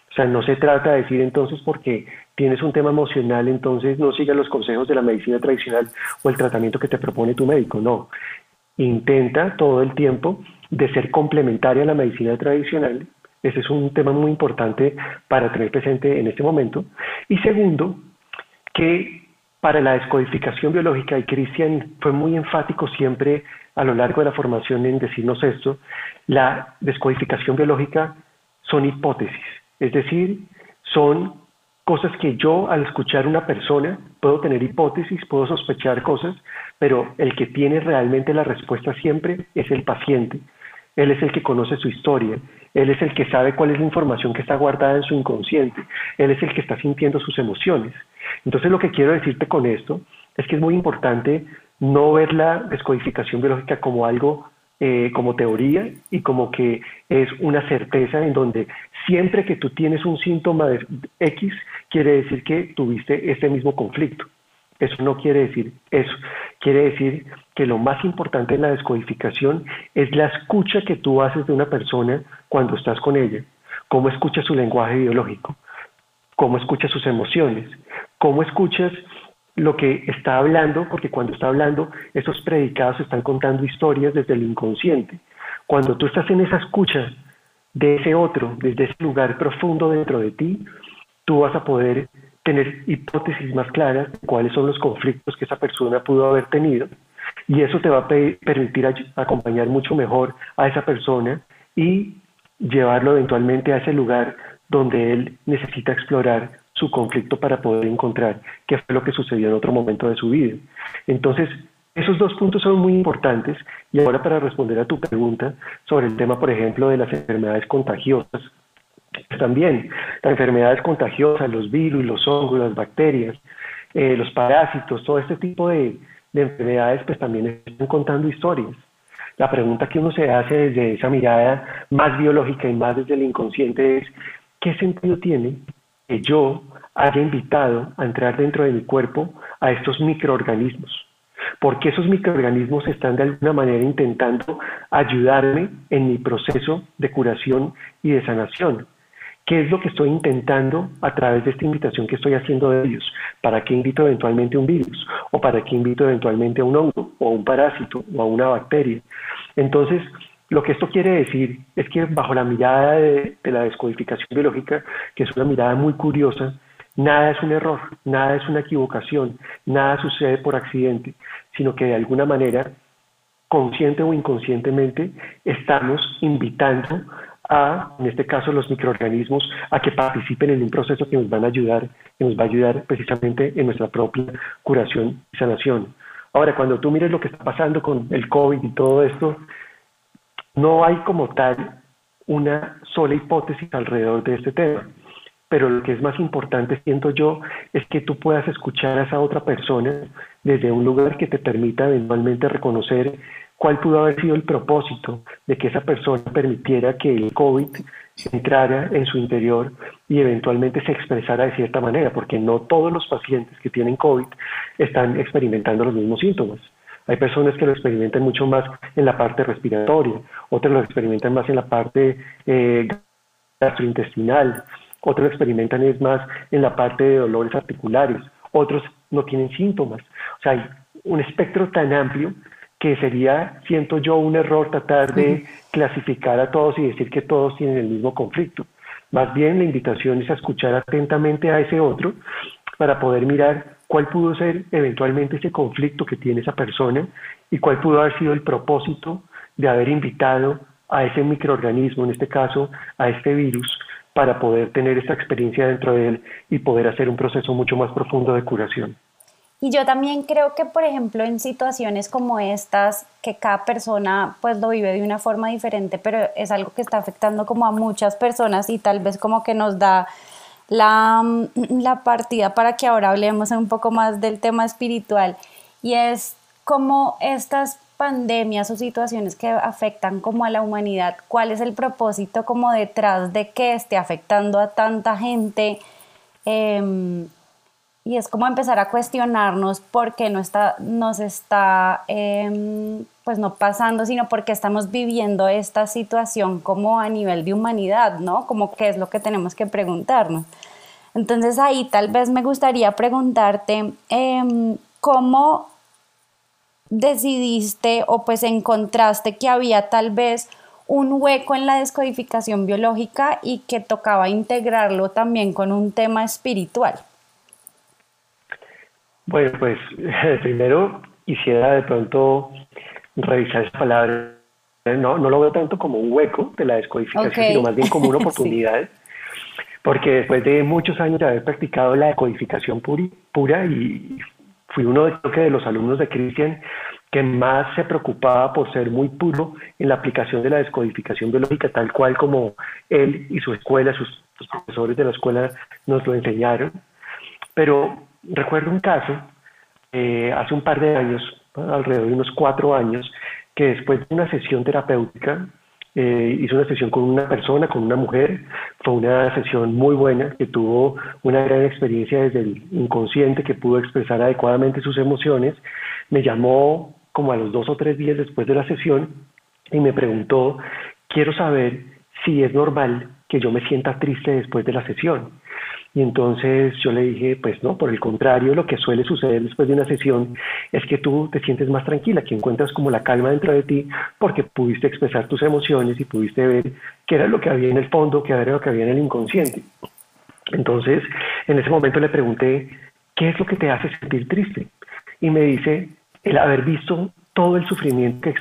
O sea, no se trata de decir entonces porque tienes un tema emocional, entonces no sigas los consejos de la medicina tradicional o el tratamiento que te propone tu médico. No. Intenta todo el tiempo de ser complementaria a la medicina tradicional. Ese es un tema muy importante para tener presente en este momento. Y segundo, que para la descodificación biológica, y Cristian fue muy enfático siempre a lo largo de la formación en decirnos esto, la descodificación biológica son hipótesis, es decir, son cosas que yo al escuchar una persona puedo tener hipótesis, puedo sospechar cosas, pero el que tiene realmente la respuesta siempre es el paciente. Él es el que conoce su historia, él es el que sabe cuál es la información que está guardada en su inconsciente, él es el que está sintiendo sus emociones. Entonces lo que quiero decirte con esto es que es muy importante no ver la descodificación biológica como algo eh, como teoría y como que es una certeza en donde siempre que tú tienes un síntoma de X, quiere decir que tuviste ese mismo conflicto. Eso no quiere decir eso. Quiere decir que lo más importante en la descodificación es la escucha que tú haces de una persona cuando estás con ella. Cómo escuchas su lenguaje biológico, cómo escuchas sus emociones, cómo escuchas lo que está hablando, porque cuando está hablando, esos predicados están contando historias desde el inconsciente. Cuando tú estás en esa escucha de ese otro, desde ese lugar profundo dentro de ti, tú vas a poder tener hipótesis más claras de cuáles son los conflictos que esa persona pudo haber tenido y eso te va a permitir acompañar mucho mejor a esa persona y llevarlo eventualmente a ese lugar donde él necesita explorar su conflicto para poder encontrar qué fue lo que sucedió en otro momento de su vida. Entonces, esos dos puntos son muy importantes y ahora para responder a tu pregunta sobre el tema, por ejemplo, de las enfermedades contagiosas, pues también las enfermedades contagiosas, los virus, los hongos, las bacterias, eh, los parásitos, todo este tipo de, de enfermedades, pues también están contando historias. La pregunta que uno se hace desde esa mirada más biológica y más desde el inconsciente es, ¿qué sentido tiene que yo haya invitado a entrar dentro de mi cuerpo a estos microorganismos? Porque esos microorganismos están de alguna manera intentando ayudarme en mi proceso de curación y de sanación. ¿Qué es lo que estoy intentando a través de esta invitación que estoy haciendo de ellos? ¿Para qué invito eventualmente un virus? ¿O para qué invito eventualmente a un hongo? ¿O a un parásito? ¿O a una bacteria? Entonces, lo que esto quiere decir es que bajo la mirada de, la descodificación biológica, que es una mirada muy curiosa, nada es un error, nada es una equivocación, nada sucede por accidente, sino que de alguna manera, consciente o inconscientemente, estamos invitando a, en este caso, los microorganismos a que participen en un proceso que nos van a ayudar, que nos va a ayudar precisamente en nuestra propia curación y sanación. Ahora, cuando tú mires lo que está pasando con el COVID y todo esto, no hay como tal una sola hipótesis alrededor de este tema. Pero lo que es más importante, siento yo, es que tú puedas escuchar a esa otra persona desde un lugar que te permita eventualmente reconocer cuál pudo haber sido el propósito de que esa persona permitiera que el COVID entrara en su interior y eventualmente se expresara de cierta manera, porque no todos los pacientes que tienen COVID están experimentando los mismos síntomas. Hay personas que lo experimentan mucho más en la parte respiratoria, otras lo experimentan más en la parte eh, gastrointestinal, otros experimentan es más en la parte de dolores articulares, otros no tienen síntomas. O sea, hay un espectro tan amplio que sería, siento yo, un error tratar de clasificar a todos y decir que todos tienen el mismo conflicto. Más bien la invitación es a escuchar atentamente a ese otro para poder mirar cuál pudo ser eventualmente ese conflicto que tiene esa persona y cuál pudo haber sido el propósito de haber invitado a ese microorganismo, en este caso a este virus, para poder tener esta experiencia dentro de él y poder hacer un proceso mucho más profundo de curación. Y yo también creo que, por ejemplo, en situaciones como estas, que cada persona pues lo vive de una forma diferente, pero es algo que está afectando como a muchas personas y tal vez como que nos da la, la partida para que ahora hablemos un poco más del tema espiritual. Y es como estas pandemias o situaciones que afectan como a la humanidad, ¿cuál es el propósito como detrás de que esté afectando a tanta gente? Em, y es como empezar a cuestionarnos por qué no está, nos está, em, pues no pasando, sino porque estamos viviendo esta situación como a nivel de humanidad, ¿no? Como qué es lo que tenemos que preguntarnos. Entonces ahí tal vez me gustaría preguntarte em, cómo decidiste o pues encontraste que había tal vez un hueco en la descodificación biológica y que tocaba integrarlo también con un tema espiritual. Bueno, pues <laughs> primero quisiera de pronto revisar esa palabra. No, no lo veo tanto como un hueco de la descodificación, sino más bien como una <laughs> oportunidad. Porque después de muchos años de haber practicado la decodificación pura y fui uno de, de los alumnos de Christian que más se preocupaba por ser muy puro en la aplicación de la descodificación biológica, tal cual como él y su escuela, sus, sus profesores de la escuela nos lo enseñaron. Pero recuerdo un caso eh, hace un par de años, alrededor de unos cuatro años, que después de una sesión terapéutica, eh, hizo una sesión con una persona, con una mujer, fue una sesión muy buena, que tuvo una gran experiencia desde el inconsciente, que pudo expresar adecuadamente sus emociones, me llamó como a los dos o tres días después de la sesión y me preguntó, quiero saber si es normal que yo me sienta triste después de la sesión. Y entonces yo le dije, pues no, por el contrario, lo que suele suceder después de una sesión es que tú te sientes más tranquila, que encuentras como la calma dentro de ti porque pudiste expresar tus emociones y pudiste ver qué era lo que había en el fondo, qué era lo que había en el inconsciente. Entonces, en ese momento le pregunté, ¿qué es lo que te hace sentir triste? Y me dice, el haber visto todo el sufrimiento que,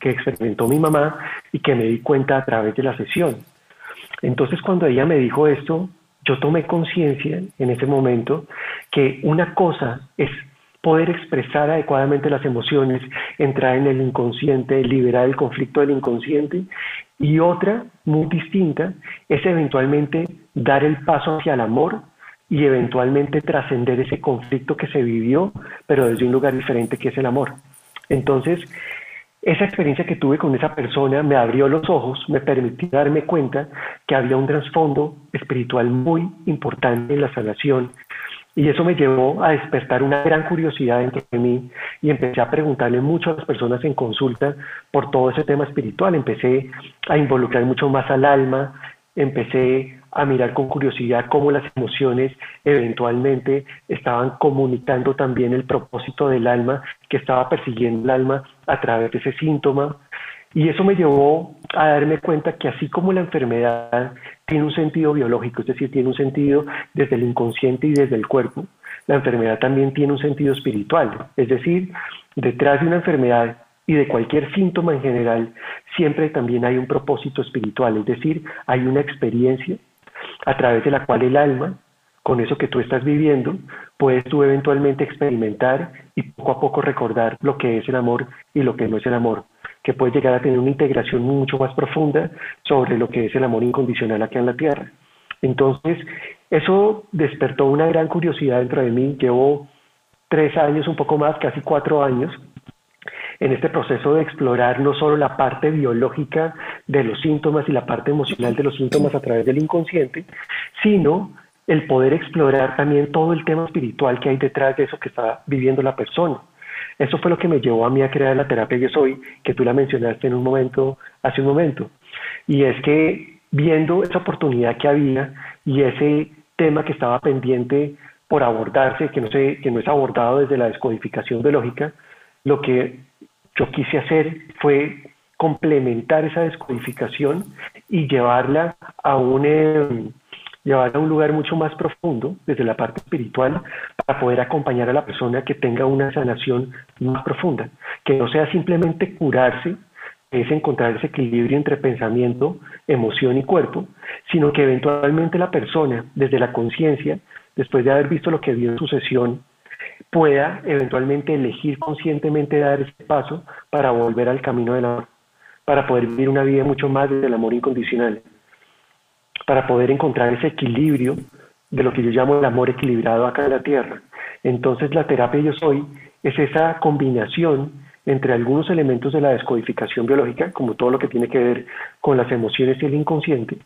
que experimentó mi mamá y que me di cuenta a través de la sesión. Entonces, cuando ella me dijo esto, yo tomé conciencia en ese momento que una cosa es poder expresar adecuadamente las emociones, entrar en el inconsciente, liberar el conflicto del inconsciente, y otra, muy distinta, es eventualmente dar el paso hacia el amor y eventualmente trascender ese conflicto que se vivió, pero desde un lugar diferente que es el amor. Entonces, esa experiencia que tuve con esa persona me abrió los ojos, me permitió darme cuenta que había un trasfondo espiritual muy importante en la sanación y eso me llevó a despertar una gran curiosidad dentro de mí y empecé a preguntarle mucho a las personas en consulta por todo ese tema espiritual. Empecé a involucrar mucho más al alma, empecé a mirar con curiosidad cómo las emociones eventualmente estaban comunicando también el propósito del alma, que estaba persiguiendo el alma a través de ese síntoma. Y eso me llevó a darme cuenta que así como la enfermedad tiene un sentido biológico, es decir, tiene un sentido desde el inconsciente y desde el cuerpo, la enfermedad también tiene un sentido espiritual. Es decir, detrás de una enfermedad y de cualquier síntoma en general, siempre también hay un propósito espiritual, es decir, hay una experiencia a través de la cual el alma, con eso que tú estás viviendo, puedes tú eventualmente experimentar y poco a poco recordar lo que es el amor y lo que no es el amor, que puedes llegar a tener una integración mucho más profunda sobre lo que es el amor incondicional aquí en la tierra. Entonces, eso despertó una gran curiosidad dentro de mí. Llevo tres años, un poco más, casi cuatro años, en este proceso de explorar no solo la parte biológica de los síntomas y la parte emocional de los síntomas a través del inconsciente, sino el poder explorar también todo el tema espiritual que hay detrás de eso que está viviendo la persona. Eso fue lo que me llevó a mí a crear la terapia Yo Soy, que tú la mencionaste en un momento, hace un momento. Y es que viendo esa oportunidad que había y ese tema que estaba pendiente por abordarse, que no, se, que no es abordado desde la descodificación biológica, lo que yo quise hacer fue complementar esa descodificación y llevarla a un, llevarla a un lugar mucho más profundo desde la parte espiritual para poder acompañar a la persona que tenga una sanación más profunda, que no sea simplemente curarse, es encontrar ese equilibrio entre pensamiento, emoción y cuerpo, sino que eventualmente la persona, desde la conciencia, después de haber visto lo que vio en su sesión, pueda eventualmente elegir conscientemente dar ese paso para volver al camino del amor, para poder vivir una vida mucho más del amor incondicional, para poder encontrar ese equilibrio de lo que yo llamo el amor equilibrado acá en la tierra. Entonces la terapia yo soy es esa combinación entre algunos elementos de la descodificación biológica, como todo lo que tiene que ver con las emociones y el inconsciente,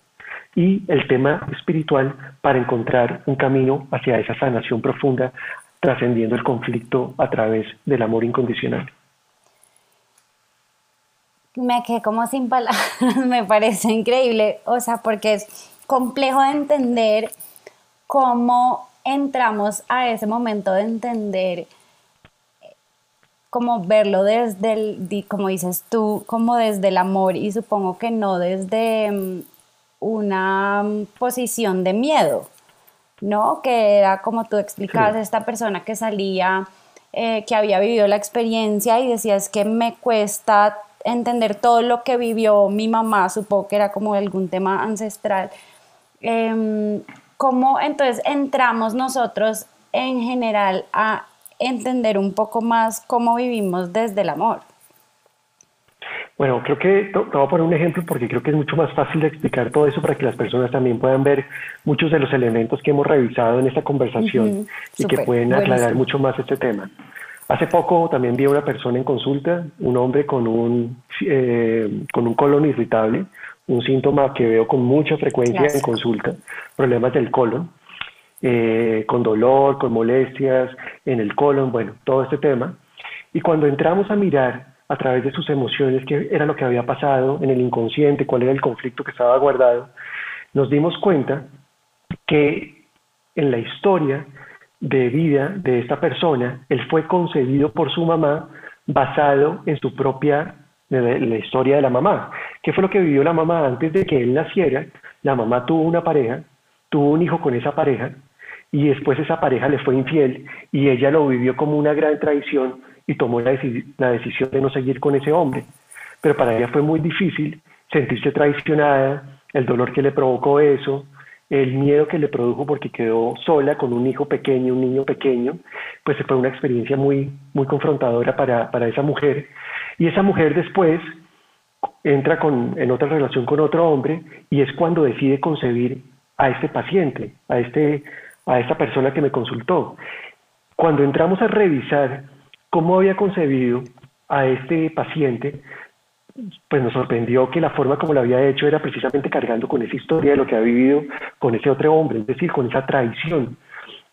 y el tema espiritual para encontrar un camino hacia esa sanación profunda, trascendiendo el conflicto a través del amor incondicional. Me quedé como sin palabras, <laughs> me parece increíble, o sea, porque es complejo de entender cómo entramos a ese momento de entender como verlo desde el, como dices tú, como desde el amor y supongo que no desde mm, una mm, posición de miedo, ¿no? Que era como tú explicabas, esta persona que salía, eh, que había vivido la experiencia y decías que me cuesta entender todo lo que vivió mi mamá, supongo que era como algún tema ancestral. Em, ¿Cómo entonces entramos nosotros en general a entender un poco más cómo vivimos desde el amor? Bueno, creo que te voy a poner un ejemplo porque creo que es mucho más fácil de explicar todo eso para que las personas también puedan ver muchos de los elementos que hemos revisado en esta conversación y que pueden aclarar mucho más este tema. Hace poco también vi a una persona en consulta, un hombre con un, eh, con un colon irritable, un síntoma que veo con mucha frecuencia en consulta, problemas del colon, eh, con dolor, con molestias en el colon, bueno, todo este tema. Y cuando entramos a mirar a través de sus emociones qué era lo que había pasado en el inconsciente, cuál era el conflicto que estaba guardado, nos dimos cuenta que en la historia de vida de esta persona, él fue concebido por su mamá basado en su propia la historia de la mamá. ¿Qué fue lo que vivió la mamá antes de que él naciera? La mamá tuvo una pareja, tuvo un hijo con esa pareja y después esa pareja le fue infiel y ella lo vivió como una gran traición y tomó la, la decisión de no seguir con ese hombre. Pero para ella fue muy difícil sentirse traicionada, el dolor que le provocó eso, el miedo que le produjo porque quedó sola con un hijo pequeño, un niño pequeño, pues fue una experiencia muy, muy confrontadora para, para esa mujer. Y esa mujer después entra con, en otra relación con otro hombre y es cuando decide concebir a este paciente, a, este, a esta persona que me consultó. Cuando entramos a revisar cómo había concebido a este paciente, pues nos sorprendió que la forma como lo había hecho era precisamente cargando con esa historia de lo que ha vivido con ese otro hombre, es decir, con esa traición.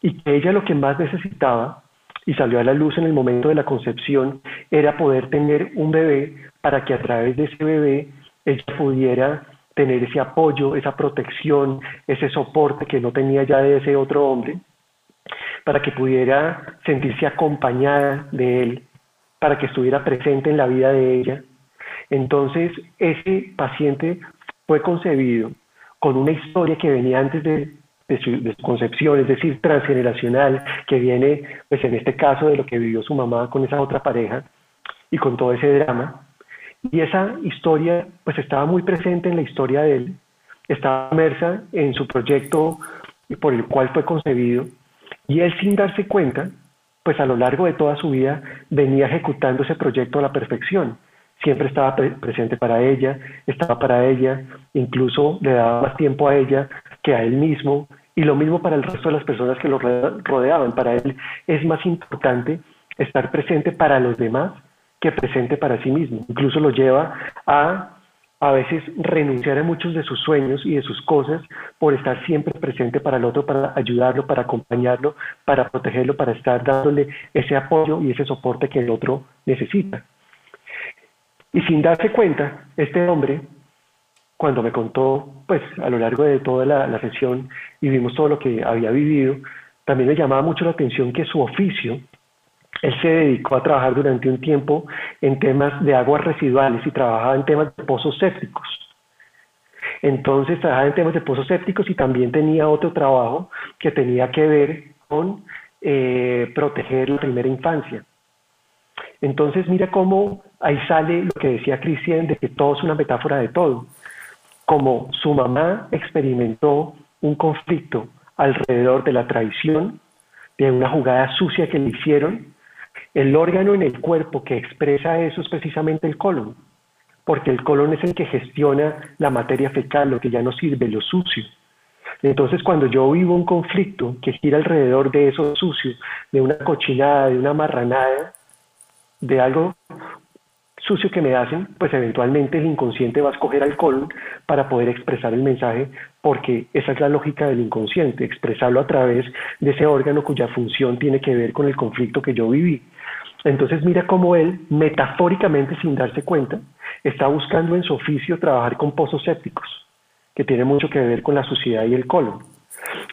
Y que ella lo que más necesitaba, y salió a la luz en el momento de la concepción, era poder tener un bebé para que a través de ese bebé ella pudiera tener ese apoyo, esa protección, ese soporte que no tenía ya de ese otro hombre, para que pudiera sentirse acompañada de él, para que estuviera presente en la vida de ella entonces, ese paciente fue concebido con una historia que venía antes de, su, concepción, es decir, transgeneracional, que viene, pues en este caso, de lo que vivió su mamá con esa otra pareja y con todo ese drama. Y esa historia, pues estaba muy presente en la historia de él, estaba inmersa en su proyecto por el cual fue concebido, y él sin darse cuenta, pues a lo largo de toda su vida venía ejecutando ese proyecto a la perfección siempre estaba presente para ella, estaba para ella, incluso le daba más tiempo a ella que a él mismo, y lo mismo para el resto de las personas que lo rodeaban. Para él es más importante estar presente para los demás que presente para sí mismo. Incluso lo lleva a a veces renunciar a muchos de sus sueños y de sus cosas por estar siempre presente para el otro, para ayudarlo, para acompañarlo, para protegerlo, para estar dándole ese apoyo y ese soporte que el otro necesita. Y sin darse cuenta, este hombre, cuando me contó, pues a lo largo de toda la, sesión y vimos todo lo que había vivido, también me llamaba mucho la atención que su oficio, él se dedicó a trabajar durante un tiempo en temas de aguas residuales y trabajaba en temas de pozos sépticos. Entonces trabajaba en temas de pozos sépticos y también tenía otro trabajo que tenía que ver con eh, proteger la primera infancia. Entonces mira cómo ahí sale lo que decía Cristian de que todo es una metáfora de todo. Como su mamá experimentó un conflicto alrededor de la traición, de una jugada sucia que le hicieron, el órgano en el cuerpo que expresa eso es precisamente el colon, porque el colon es el que gestiona la materia fecal, lo que ya no sirve, lo sucio. Entonces, cuando yo vivo un conflicto que gira alrededor de eso sucio, de una cochinada, de una marranada, de algo sucio que me hacen, pues eventualmente el inconsciente va a escoger al colon para poder expresar el mensaje, porque esa es la lógica del inconsciente, expresarlo a través de ese órgano cuya función tiene que ver con el conflicto que yo viví. Entonces mira cómo él, metafóricamente sin darse cuenta, está buscando en su oficio trabajar con pozos sépticos, que tiene mucho que ver con la suciedad y el colon.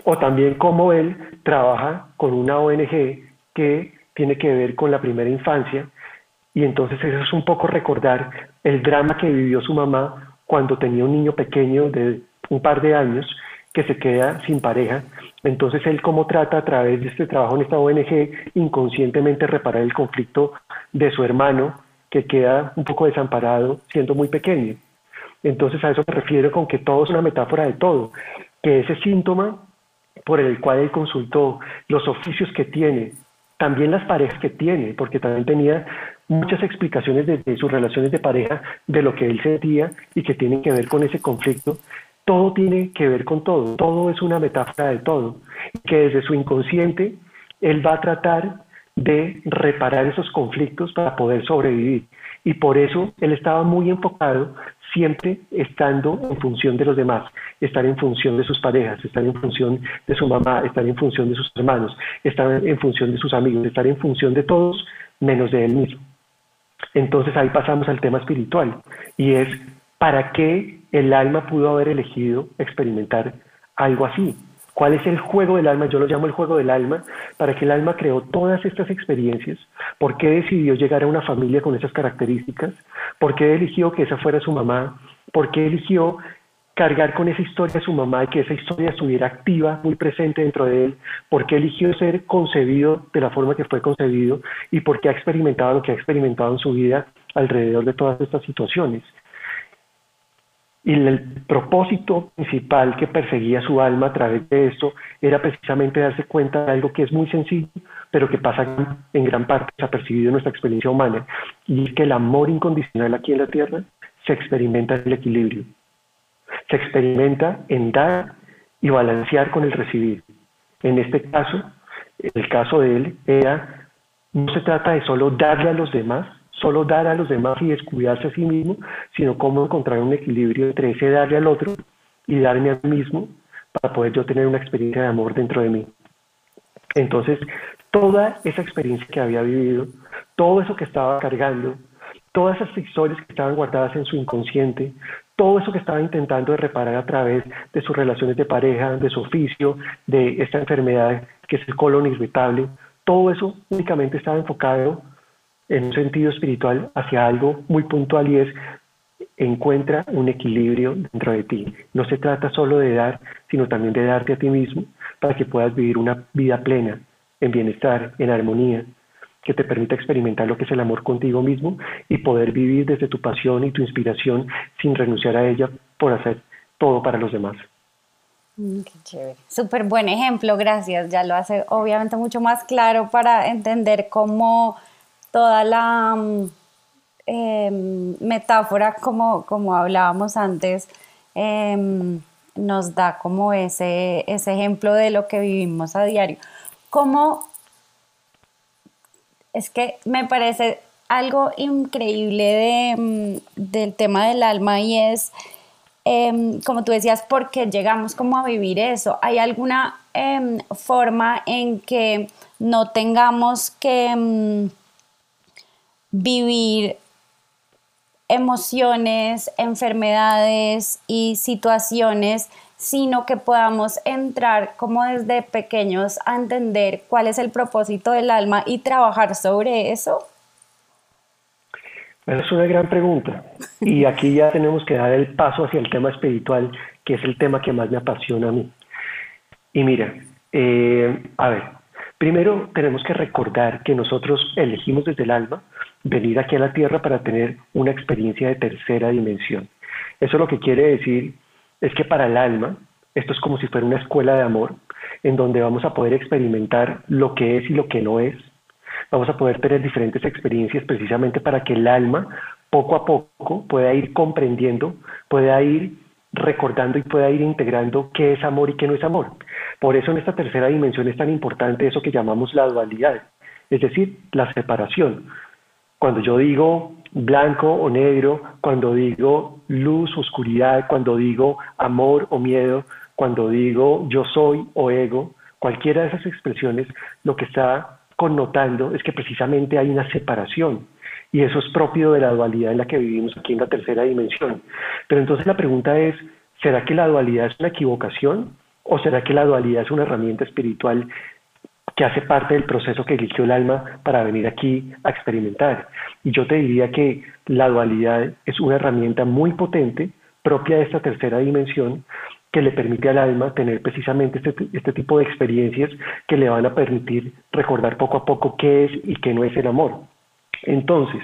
O también cómo él trabaja con una ONG que tiene que ver con la primera infancia y entonces eso es un poco recordar el drama que vivió su mamá cuando tenía un niño pequeño de un par de años que se queda sin pareja. Entonces él cómo trata a través de este trabajo en esta ONG inconscientemente reparar el conflicto de su hermano que queda un poco desamparado siendo muy pequeño. Entonces a eso me refiero con que todo es una metáfora de todo, que ese síntoma por el cual él consultó, los oficios que tiene, también las parejas que tiene, porque también tenía muchas explicaciones de, sus relaciones de pareja, de lo que él sentía y que tienen que ver con ese conflicto. Todo tiene que ver con todo, todo es una metáfora de todo, que desde su inconsciente él va a tratar de reparar esos conflictos para poder sobrevivir. Y por eso él estaba muy enfocado siempre estando en función de los demás, estar en función de sus parejas, estar en función de su mamá, estar en función de sus hermanos, estar en función de sus amigos, estar en función de todos menos de él mismo. Entonces ahí pasamos al tema espiritual y es para qué el alma pudo haber elegido experimentar algo así. ¿Cuál es el juego del alma? Yo lo llamo el juego del alma, para que el alma creó todas estas experiencias. ¿Por qué decidió llegar a una familia con esas características? ¿Por qué eligió que esa fuera su mamá? ¿Por qué eligió cargar con esa historia de su mamá y que esa historia estuviera activa, muy presente dentro de él, por qué eligió ser concebido de la forma que fue concebido y por qué ha experimentado lo que ha experimentado en su vida alrededor de todas estas situaciones. Y el propósito principal que perseguía su alma a través de esto era precisamente darse cuenta de algo que es muy sencillo, pero que pasa en gran parte desapercibido en nuestra experiencia humana, y es que el amor incondicional aquí en la Tierra se experimenta en el equilibrio se experimenta en dar y balancear con el recibir. En este caso, el caso de él era, no se trata de solo darle a los demás, solo dar a los demás y descuidarse a sí mismo, sino cómo encontrar un equilibrio entre ese darle al otro y darme a mí mismo para poder yo tener una experiencia de amor dentro de mí. Entonces, toda esa experiencia que había vivido, todo eso que estaba cargando, todas esas historias que estaban guardadas en su inconsciente, todo eso que estaba intentando de reparar a través de sus relaciones de pareja, de su oficio, de esta enfermedad que es el colon irritable, todo eso únicamente estaba enfocado en un sentido espiritual hacia algo muy puntual y es encuentra un equilibrio dentro de ti. No se trata solo de dar, sino también de darte a ti mismo para que puedas vivir una vida plena, en bienestar, en armonía, que te permita experimentar lo que es el amor contigo mismo y poder vivir desde tu pasión y tu inspiración sin renunciar a ella por hacer todo para los demás. Mm, qué chévere. Súper buen ejemplo, gracias. Ya lo hace obviamente mucho más claro para entender cómo toda la mm, em, metáfora, como, como hablábamos antes, em, nos da como ese, ese ejemplo de lo que vivimos a diario. ¿Cómo es que me parece algo increíble mm, del tema del alma y es, em, como tú decías, ¿por qué llegamos como a vivir eso? ¿Hay alguna em, forma en que no tengamos que mm, vivir emociones, enfermedades y situaciones sino que podamos entrar como desde pequeños a entender cuál es el propósito del alma y trabajar sobre eso? Es una gran pregunta. Y aquí ya tenemos que dar el paso hacia el tema espiritual, que es el tema que más me apasiona a mí. Y mira, eh, a ver, primero tenemos que recordar que nosotros elegimos desde el alma venir aquí a la Tierra para tener una experiencia de tercera dimensión. Eso lo que quiere decir es que para el alma esto es como si fuera una escuela de amor en donde vamos a poder experimentar lo que es y lo que no es. Vamos a poder tener diferentes experiencias precisamente para que el alma poco a poco pueda ir comprendiendo, pueda ir recordando y pueda ir integrando qué es amor y qué no es amor. Por eso en esta tercera dimensión es tan importante eso que llamamos la dualidad, es decir, la separación. Cuando yo digo blanco o negro, cuando digo luz, oscuridad, cuando digo amor o miedo, cuando digo yo soy o ego, cualquiera de esas expresiones lo que está connotando es que precisamente hay una separación y eso es propio de la dualidad en la que vivimos aquí en la tercera dimensión. Pero entonces la pregunta es, ¿será que la dualidad es una equivocación o será que la dualidad es una herramienta espiritual que hace parte del proceso que eligió el alma para venir aquí a experimentar? Y yo te diría que la dualidad es una herramienta muy potente propia de esta tercera dimensión que le permite al alma tener precisamente este, este, tipo de experiencias que le van a permitir recordar poco a poco qué es y qué no es el amor. Entonces,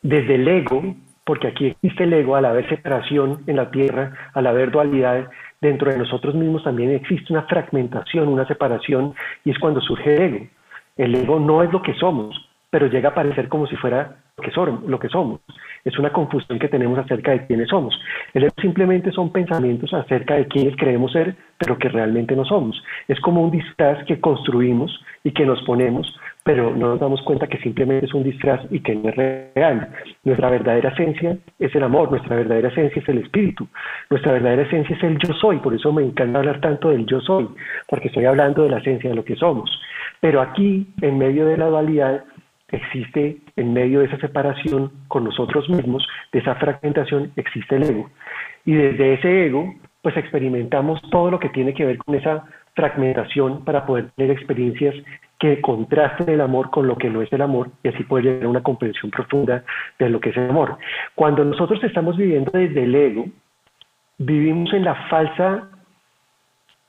desde el ego, porque aquí existe el ego, al haber separación en la tierra, al haber dualidad, dentro de nosotros mismos también existe una fragmentación, una separación, y es cuando surge el ego. El ego no es lo que somos, pero llega a parecer como si fuera lo que, somos. Es una confusión que tenemos acerca de quiénes somos. El ego simplemente son pensamientos acerca de quiénes creemos ser, pero que realmente no somos. Es como un disfraz que construimos y que nos ponemos pero no nos damos cuenta que simplemente es un disfraz y que no es real. Nuestra verdadera esencia es el amor, nuestra verdadera esencia es el espíritu, nuestra verdadera esencia es el yo soy, por eso me encanta hablar tanto del yo soy, porque estoy hablando de la esencia de lo que somos. Pero aquí, en medio de la dualidad, existe, en medio de esa separación con nosotros mismos, de esa fragmentación, existe el ego. Y desde ese ego, pues experimentamos todo lo que tiene que ver con esa fragmentación para poder tener experiencias que contrasten el amor con lo que no es el amor y así poder llegar a una comprensión profunda de lo que es el amor. Cuando nosotros estamos viviendo desde el ego, vivimos en la falsa,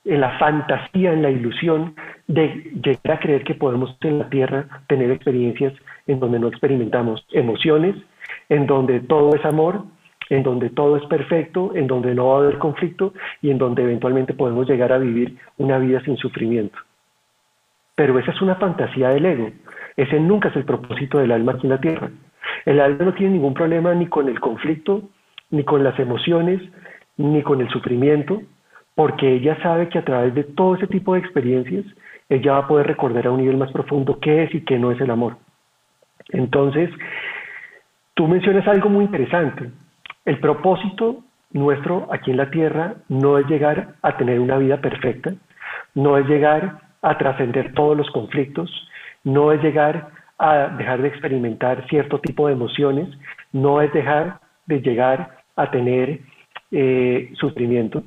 en la fantasía, en la ilusión de llegar a creer que podemos en la tierra tener experiencias en donde no experimentamos emociones, en donde todo es amor, en donde todo es perfecto, en donde no va a haber conflicto y en donde eventualmente podemos llegar a vivir una vida sin sufrimiento. Pero esa es una fantasía del ego. Ese nunca es el propósito del alma aquí en la tierra. El alma no tiene ningún problema ni con el conflicto, ni con las emociones, ni con el sufrimiento, porque ella sabe que a través de todo ese tipo de experiencias, ella va a poder recordar a un nivel más profundo qué es y qué no es el amor. Entonces, tú mencionas algo muy interesante. El propósito nuestro aquí en la tierra no es llegar a tener una vida perfecta, no es llegar a trascender todos los conflictos, no es llegar a dejar de experimentar cierto tipo de emociones, no es dejar de llegar a tener eh, sufrimiento,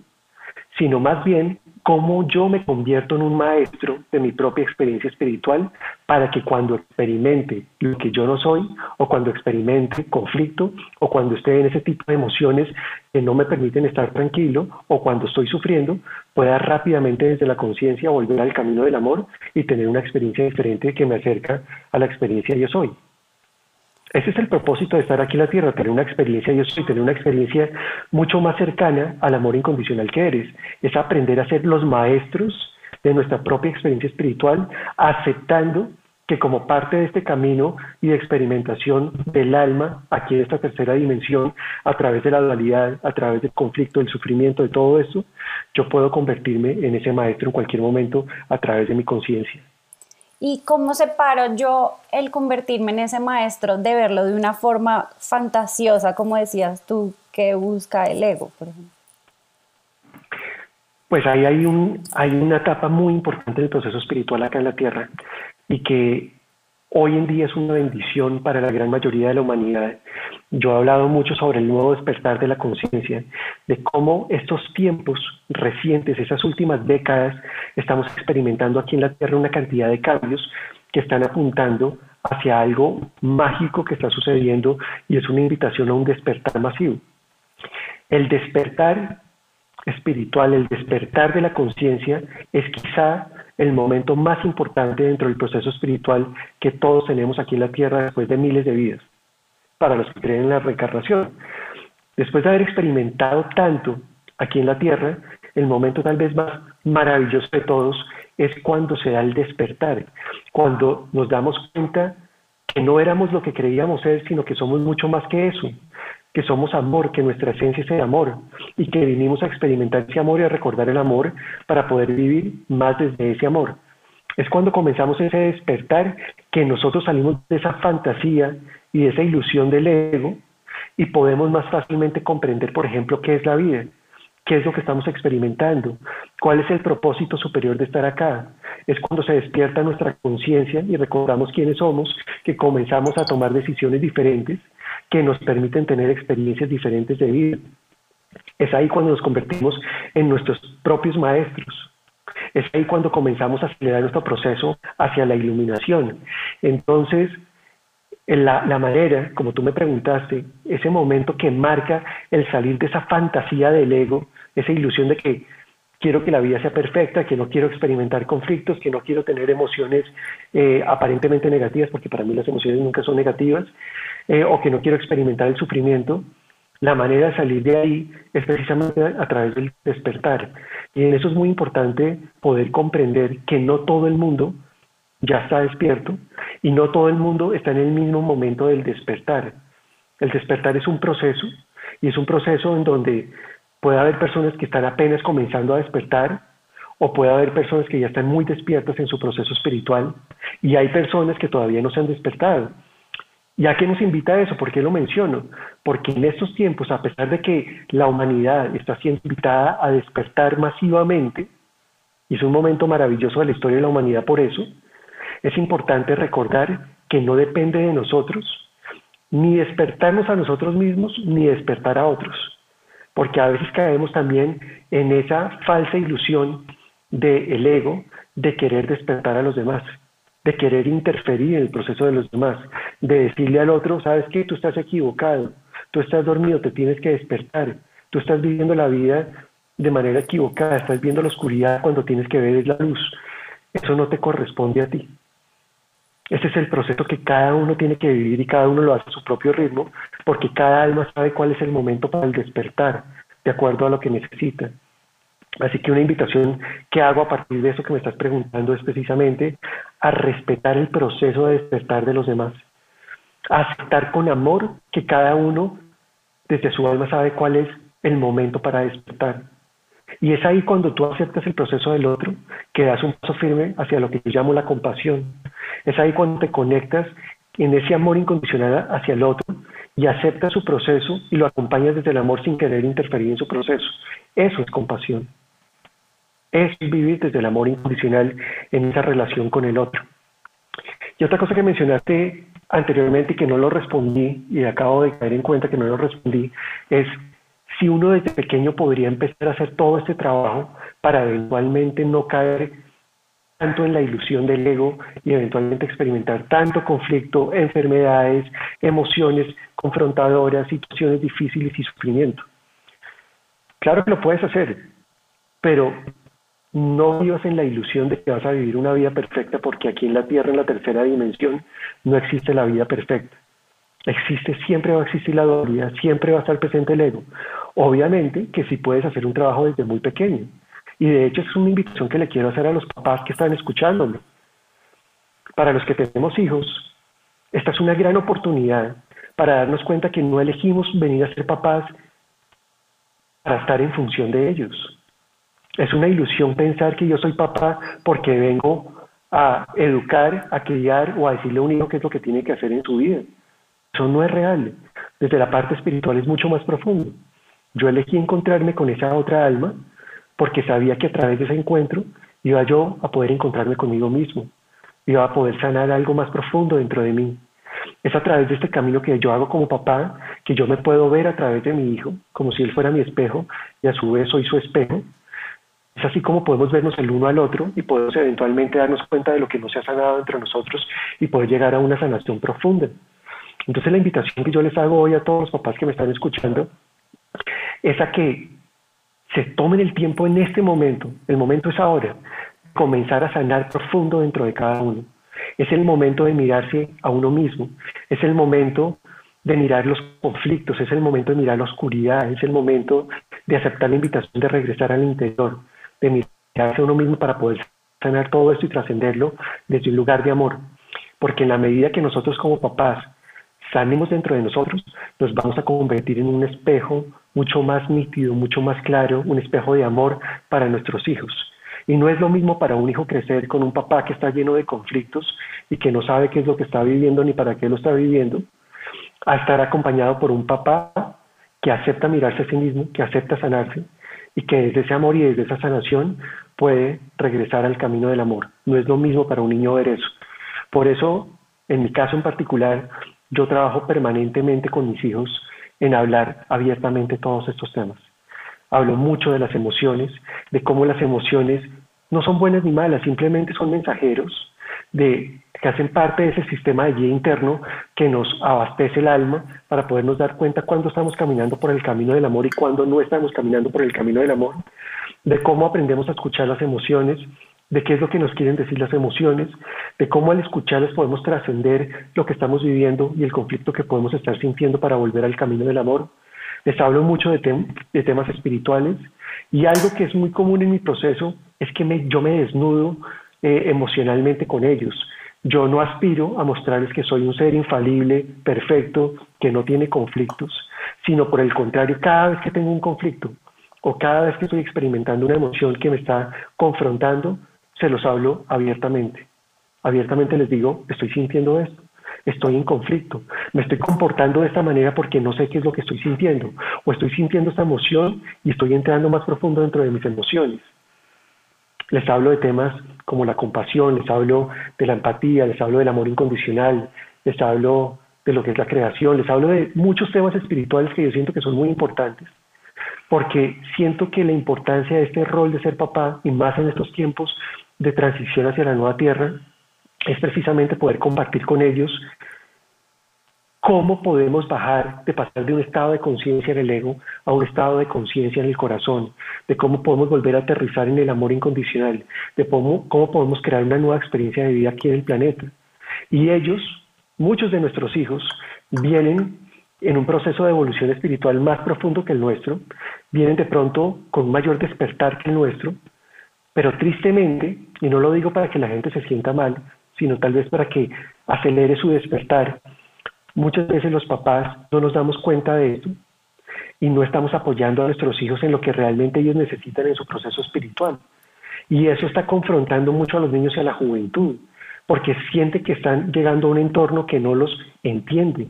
sino más bien cómo yo me convierto en un maestro de mi propia experiencia espiritual para que cuando experimente lo que yo no soy o cuando experimente conflicto o cuando esté en ese tipo de emociones que no me permiten estar tranquilo o cuando estoy sufriendo, pueda rápidamente desde la conciencia volver al camino del amor y tener una experiencia diferente que me acerca a la experiencia yo soy. Ese es el propósito de estar aquí en la Tierra, tener una experiencia, yo soy, tener una experiencia mucho más cercana al amor incondicional que eres. Es aprender a ser los maestros de nuestra propia experiencia espiritual, aceptando que como parte de este camino y de experimentación del alma, aquí en esta tercera dimensión, a través de la dualidad, a través del conflicto, del sufrimiento, de todo eso, yo puedo convertirme en ese maestro en cualquier momento a través de mi conciencia. ¿Y cómo separo yo el convertirme en ese maestro de verlo de una forma fantasiosa, como decías tú, que busca el ego? Pues ahí hay una etapa muy importante del proceso espiritual acá en la Tierra y que hoy en día es una bendición para la gran mayoría de la humanidad. Yo he hablado mucho sobre el nuevo despertar de la conciencia, de cómo estos tiempos recientes, esas últimas décadas, estamos experimentando aquí en la Tierra una cantidad de cambios que están apuntando hacia algo mágico que está sucediendo y es una invitación a un despertar masivo. El despertar espiritual, el despertar de la conciencia es quizá el momento más importante dentro del proceso espiritual que todos tenemos aquí en la Tierra después de miles de vidas, para los que creen en la reencarnación. Después de haber experimentado tanto aquí en la Tierra, el momento tal vez más maravilloso de todos es cuando se da el despertar, cuando nos damos cuenta que no éramos lo que creíamos ser, sino que somos mucho más que eso, que somos amor, que nuestra esencia es el amor y que vinimos a experimentar ese amor y a recordar el amor para poder vivir más desde ese amor. Es cuando comenzamos ese despertar que nosotros salimos de esa fantasía y de esa ilusión del ego y podemos más fácilmente comprender, por ejemplo, qué es la vida, qué es lo que estamos experimentando, cuál es el propósito superior de estar acá. Es cuando se despierta nuestra conciencia y recordamos quiénes somos, que comenzamos a tomar decisiones diferentes que nos permiten tener experiencias diferentes de vida. Es ahí cuando nos convertimos en nuestros propios maestros. Es ahí cuando comenzamos a acelerar nuestro proceso hacia la iluminación. Entonces, la, la, manera, como tú me preguntaste, ese momento que marca el salir de esa fantasía del ego, esa ilusión de que quiero que la vida sea perfecta, que no quiero experimentar conflictos, que no quiero tener emociones eh, aparentemente negativas, porque para mí las emociones nunca son negativas, eh, o que no quiero experimentar el sufrimiento, la manera de salir de ahí es precisamente a través del despertar. Y en eso es muy importante poder comprender que no todo el mundo ya está despierto y no todo el mundo está en el mismo momento del despertar. El despertar es un proceso y es un proceso en donde puede haber personas que están apenas comenzando a despertar o puede haber personas que ya están muy despiertas en su proceso espiritual y hay personas que todavía no se han despertado. ¿Y a qué nos invita eso? ¿Por qué lo menciono? Porque en estos tiempos, a pesar de que la humanidad está siendo invitada a despertar masivamente, y es un momento maravilloso de la historia de la humanidad por eso, es importante recordar que no depende de nosotros ni despertarnos a nosotros mismos ni despertar a otros, porque a veces caemos también en esa falsa ilusión del ego de querer despertar a los demás de querer interferir en el proceso de los demás, de decirle al otro, sabes que tú estás equivocado, tú estás dormido, te tienes que despertar, tú estás viviendo la vida de manera equivocada, estás viendo la oscuridad cuando tienes que ver la luz. Eso no te corresponde a ti. Ese es el proceso que cada uno tiene que vivir y cada uno lo hace a su propio ritmo, porque cada alma sabe cuál es el momento para el despertar, de acuerdo a lo que necesita. Así que una invitación que hago a partir de eso que me estás preguntando es precisamente a respetar el proceso de despertar de los demás, aceptar con amor que cada uno desde su alma sabe cuál es el momento para despertar. Y es ahí cuando tú aceptas el proceso del otro que das un paso firme hacia lo que yo llamo la compasión. Es ahí cuando te conectas en ese amor incondicional hacia el otro y aceptas su proceso y lo acompañas desde el amor sin querer interferir en su proceso. Eso es compasión es vivir desde el amor incondicional en esa relación con el otro. Y otra cosa que mencionaste anteriormente y que no lo respondí, y acabo de caer en cuenta que no lo respondí, es si uno desde pequeño podría empezar a hacer todo este trabajo para eventualmente no caer tanto en la ilusión del ego y eventualmente experimentar tanto conflicto, enfermedades, emociones confrontadoras, situaciones difíciles y sufrimiento. Claro que lo puedes hacer, pero no vivas en la ilusión de que vas a vivir una vida perfecta porque aquí en la Tierra, en la tercera dimensión, no existe la vida perfecta. Existe, siempre va a existir la dualidad, siempre va a estar presente el ego. Obviamente que sí puedes hacer un trabajo desde muy pequeño. Y de hecho es una invitación que le quiero hacer a los papás que están escuchándome. Para los que tenemos hijos, esta es una gran oportunidad para darnos cuenta que no elegimos venir a ser papás para estar en función de ellos es una ilusión pensar que yo soy papá porque vengo a educar, a criar o a decirle a un hijo qué es lo que tiene que hacer en su vida. Eso no es real. Desde la parte espiritual es mucho más profundo. Yo elegí encontrarme con esa otra alma porque sabía que a través de ese encuentro iba yo a poder encontrarme conmigo mismo, iba a poder sanar algo más profundo dentro de mí. Es a través de este camino que yo hago como papá que yo me puedo ver a través de mi hijo, como si él fuera mi espejo y a su vez soy su espejo, es así como podemos vernos el uno al otro y podemos eventualmente darnos cuenta de lo que no se ha sanado entre nosotros y poder llegar a una sanación profunda. Entonces la invitación que yo les hago hoy a todos los papás que me están escuchando es a que se tomen el tiempo en este momento, el momento es ahora, comenzar a sanar profundo dentro de cada uno. Es el momento de mirarse a uno mismo, es el momento de mirar los conflictos, es el momento de mirar la oscuridad, es el momento de aceptar la invitación de regresar al interior, de mirarse a uno mismo para poder sanar todo esto y trascenderlo desde un lugar de amor. Porque en la medida que nosotros como papás sanemos dentro de nosotros, nos vamos a convertir en un espejo mucho más nítido, mucho más claro, un espejo de amor para nuestros hijos. Y no es lo mismo para un hijo crecer con un papá que está lleno de conflictos y que no sabe qué es lo que está viviendo ni para qué lo está viviendo, a estar acompañado por un papá que acepta mirarse a sí mismo, que acepta sanarse y que desde ese amor y desde esa sanación puede regresar al camino del amor. No es lo mismo para un niño ver eso. Por eso, en mi caso en particular, yo trabajo permanentemente con mis hijos en hablar abiertamente todos estos temas. Hablo mucho de las emociones, de cómo las emociones no son buenas ni malas, simplemente son mensajeros de, que hacen parte de ese sistema de guía interno que nos abastece el alma para podernos dar cuenta cuando estamos caminando por el camino del amor y cuando no estamos caminando por el camino del amor, de cómo aprendemos a escuchar las emociones, de qué es lo que nos quieren decir las emociones, de cómo al escucharlas podemos trascender lo que estamos viviendo y el conflicto que podemos estar sintiendo para volver al camino del amor. Les hablo mucho de, de temas espirituales y algo que es muy común en mi proceso es que me, yo me desnudo eh, emocionalmente con ellos. Yo no aspiro a mostrarles que soy un ser infalible, perfecto, que no tiene conflictos, sino por el contrario, cada vez que tengo un conflicto o cada vez que estoy experimentando una emoción que me está confrontando, se los hablo abiertamente. Abiertamente les digo, estoy sintiendo esto, estoy en conflicto, me estoy comportando de esta manera porque no sé qué es lo que estoy sintiendo, o estoy sintiendo esta emoción y estoy entrando más profundo dentro de mis emociones. Les hablo de temas como la compasión, les hablo de la empatía, les hablo del amor incondicional, les hablo de lo que es la creación, les hablo de muchos temas espirituales que yo siento que son muy importantes, porque siento que la importancia de este rol de ser papá, y más en estos tiempos de transición hacia la nueva tierra, es precisamente poder compartir con ellos cómo podemos bajar, de pasar de un estado de conciencia en el ego a un estado de conciencia en el corazón, de cómo podemos volver a aterrizar en el amor incondicional, de cómo, cómo podemos crear una nueva experiencia de vida aquí en el planeta. Y ellos, muchos de nuestros hijos, vienen en un proceso de evolución espiritual más profundo que el nuestro, vienen de pronto con un mayor despertar que el nuestro, pero tristemente, y no lo digo para que la gente se sienta mal, sino tal vez para que acelere su despertar, Muchas veces los papás no nos damos cuenta de esto y no estamos apoyando a nuestros hijos en lo que realmente ellos necesitan en su proceso espiritual. Y eso está confrontando mucho a los niños y a la juventud, porque siente que están llegando a un entorno que no los entiende,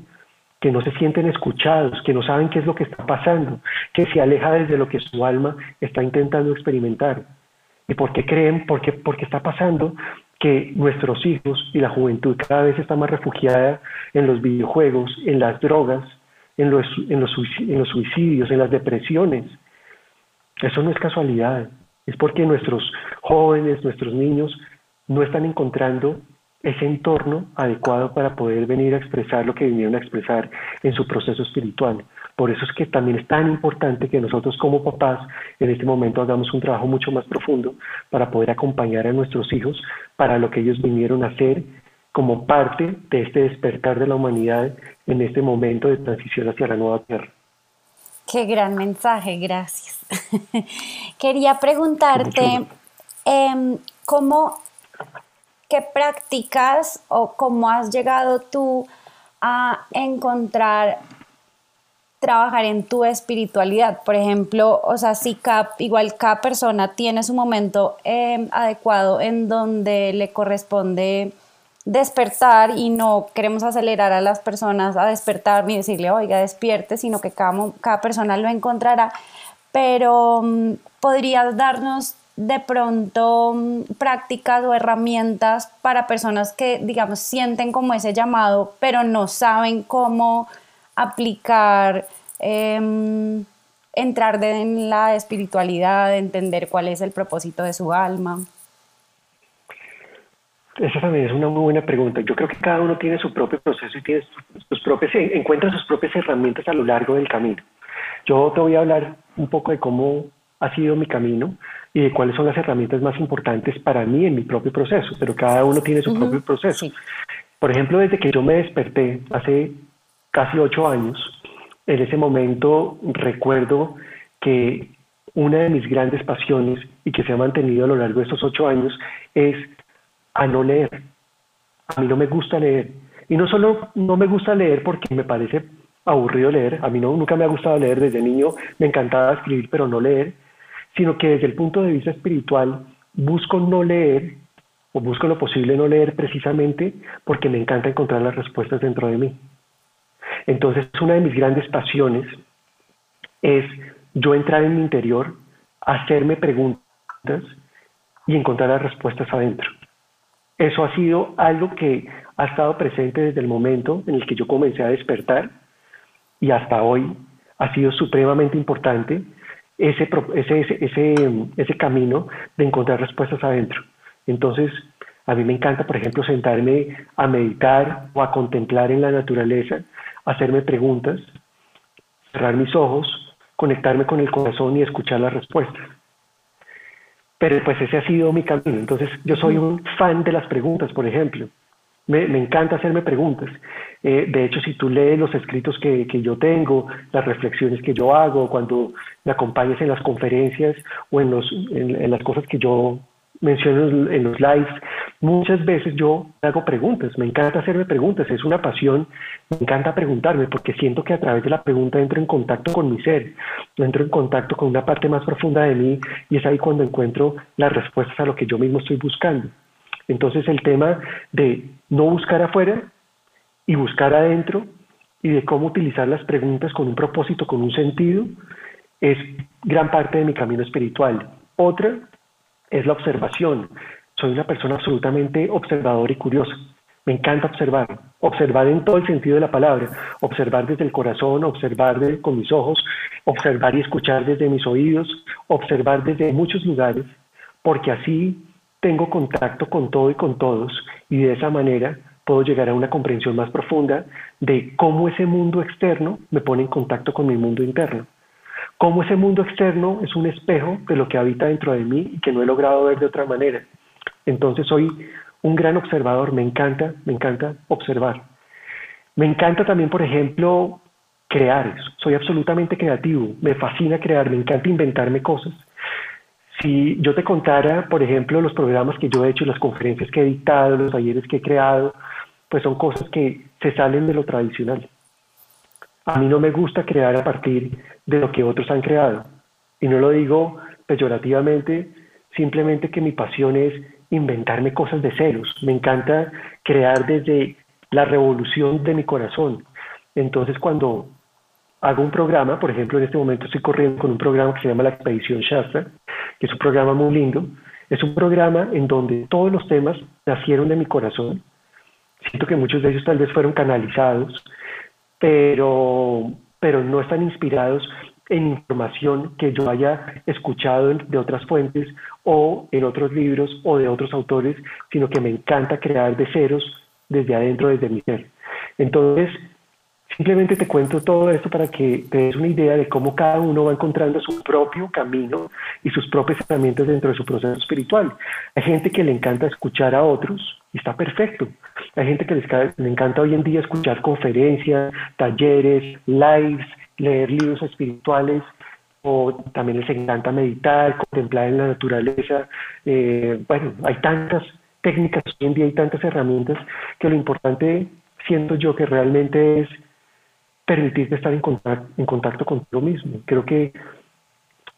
que no se sienten escuchados, que no saben qué es lo que está pasando, que se aleja desde lo que su alma está intentando experimentar. ¿Y por qué creen? Porque, porque está pasando que nuestros hijos y la juventud cada vez está más refugiada en los videojuegos, en las drogas, en los, en los, suicidios, en las depresiones. Eso no es casualidad, es porque nuestros jóvenes, nuestros niños no están encontrando ese entorno adecuado para poder venir a expresar lo que vinieron a expresar en su proceso espiritual. Por eso es que también es tan importante que nosotros como papás en este momento hagamos un trabajo mucho más profundo para poder acompañar a nuestros hijos para lo que ellos vinieron a hacer como parte de este despertar de la humanidad en este momento de transición hacia la nueva tierra. Qué gran mensaje, gracias. <laughs> Quería preguntarte eh, cómo, qué prácticas o cómo has llegado tú a encontrar trabajar en tu espiritualidad. Por ejemplo, o sea, si cada, igual cada persona tiene su momento em, adecuado en donde le corresponde despertar y no queremos acelerar a las personas a despertar ni decirle, oiga, despierte, sino que cada, cada persona lo encontrará. Pero mm, podrías darnos de pronto mm, prácticas o herramientas para personas que, digamos, sienten como ese llamado, pero no saben cómo aplicar, em, entrar en la espiritualidad, entender cuál es el propósito de su alma? Esa también es una muy buena pregunta. Yo creo que cada uno tiene su propio proceso y tiene sus propias, encuentra sus propias herramientas a lo largo del camino. Yo te voy a hablar un poco de cómo ha sido mi camino y de cuáles son las herramientas más importantes para mí en mi propio proceso, pero cada uno tiene su propio proceso. Por ejemplo, desde que yo me desperté hace casi ocho años, en ese momento recuerdo que una de mis grandes pasiones y que se ha mantenido a lo largo de estos ocho años es a no leer. A mí no me gusta leer. Y no solo no me gusta leer porque me parece aburrido leer, a mí no, nunca me ha gustado leer, desde niño me encantaba escribir, pero no leer, sino que desde el punto de vista espiritual busco no leer o busco lo posible no leer precisamente porque me encanta encontrar las respuestas dentro de mí. Entonces, una de mis grandes pasiones es yo entrar en mi interior, hacerme preguntas y encontrar las respuestas adentro. Eso ha sido algo que ha estado presente desde el momento en el que yo comencé a despertar y hasta hoy ha sido supremamente importante ese, ese, ese, ese, camino de encontrar respuestas adentro. Entonces, a mí me encanta, por ejemplo, sentarme a meditar o a contemplar en la naturaleza, hacerme preguntas, cerrar mis ojos, conectarme con el corazón y escuchar las respuestas. Pero pues ese ha sido mi camino. Entonces, yo soy un fan de las preguntas, por ejemplo. Me, encanta hacerme preguntas. Eh, de hecho, si tú lees los escritos que, yo tengo, las reflexiones que yo hago, cuando me acompañas en las conferencias o en, los, en, las cosas que yo menciono en los lives, muchas veces yo hago preguntas, me encanta hacerme preguntas, es una pasión, me encanta preguntarme porque siento que a través de la pregunta entro en contacto con mi ser, entro en contacto con una parte más profunda de mí y es ahí cuando encuentro las respuestas a lo que yo mismo estoy buscando. Entonces el tema de no buscar afuera y buscar adentro y de cómo utilizar las preguntas con un propósito, con un sentido, es gran parte de mi camino espiritual. Otra es la observación. Soy una persona absolutamente observadora y curiosa. Me encanta observar, observar en todo el sentido de la palabra, observar desde el corazón, observar con mis ojos, observar y escuchar desde mis oídos, observar desde muchos lugares, porque así tengo contacto con todo y con todos y de esa manera puedo llegar a una comprensión más profunda de cómo ese mundo externo me pone en contacto con mi mundo interno. Cómo ese mundo externo es un espejo de lo que habita dentro de mí y que no he logrado ver de otra manera. Entonces soy un gran observador, me encanta, me encanta observar. Me encanta también, por ejemplo, crear. Soy absolutamente creativo, me fascina crear, me encanta inventarme cosas. Si yo te contara, por ejemplo, los programas que yo he hecho, las conferencias que he dictado, los talleres que he creado, pues son cosas que se salen de lo tradicional. A mí no me gusta crear a partir de lo que otros han creado. Y no lo digo peyorativamente, simplemente que mi pasión es inventarme cosas de ceros. Me encanta crear desde la revolución de mi corazón. Entonces, cuando hago un programa, por ejemplo, en este momento estoy corriendo con un programa que se llama La Expedición Shasta, que es un programa muy lindo. Es un programa en donde todos los temas nacieron de mi corazón. Siento que muchos de ellos tal vez fueron canalizados, pero, pero no están inspirados en información que yo haya escuchado de otras fuentes o en otros libros o de otros autores, sino que me encanta crear de ceros desde adentro, desde mi ser. Entonces, Simplemente te cuento todo esto para que te des una idea de cómo cada uno va encontrando su propio camino y sus propias herramientas dentro de su proceso espiritual. Hay gente que le encanta escuchar a otros y está perfecto. Hay gente que le encanta hoy en día escuchar conferencias, talleres, lives, leer libros espirituales o también les encanta meditar, contemplar en la naturaleza. Eh, bueno, hay tantas técnicas hoy en día, hay tantas herramientas que lo importante siento yo que realmente es permitirte estar en contacto, en contacto contigo mismo. Creo que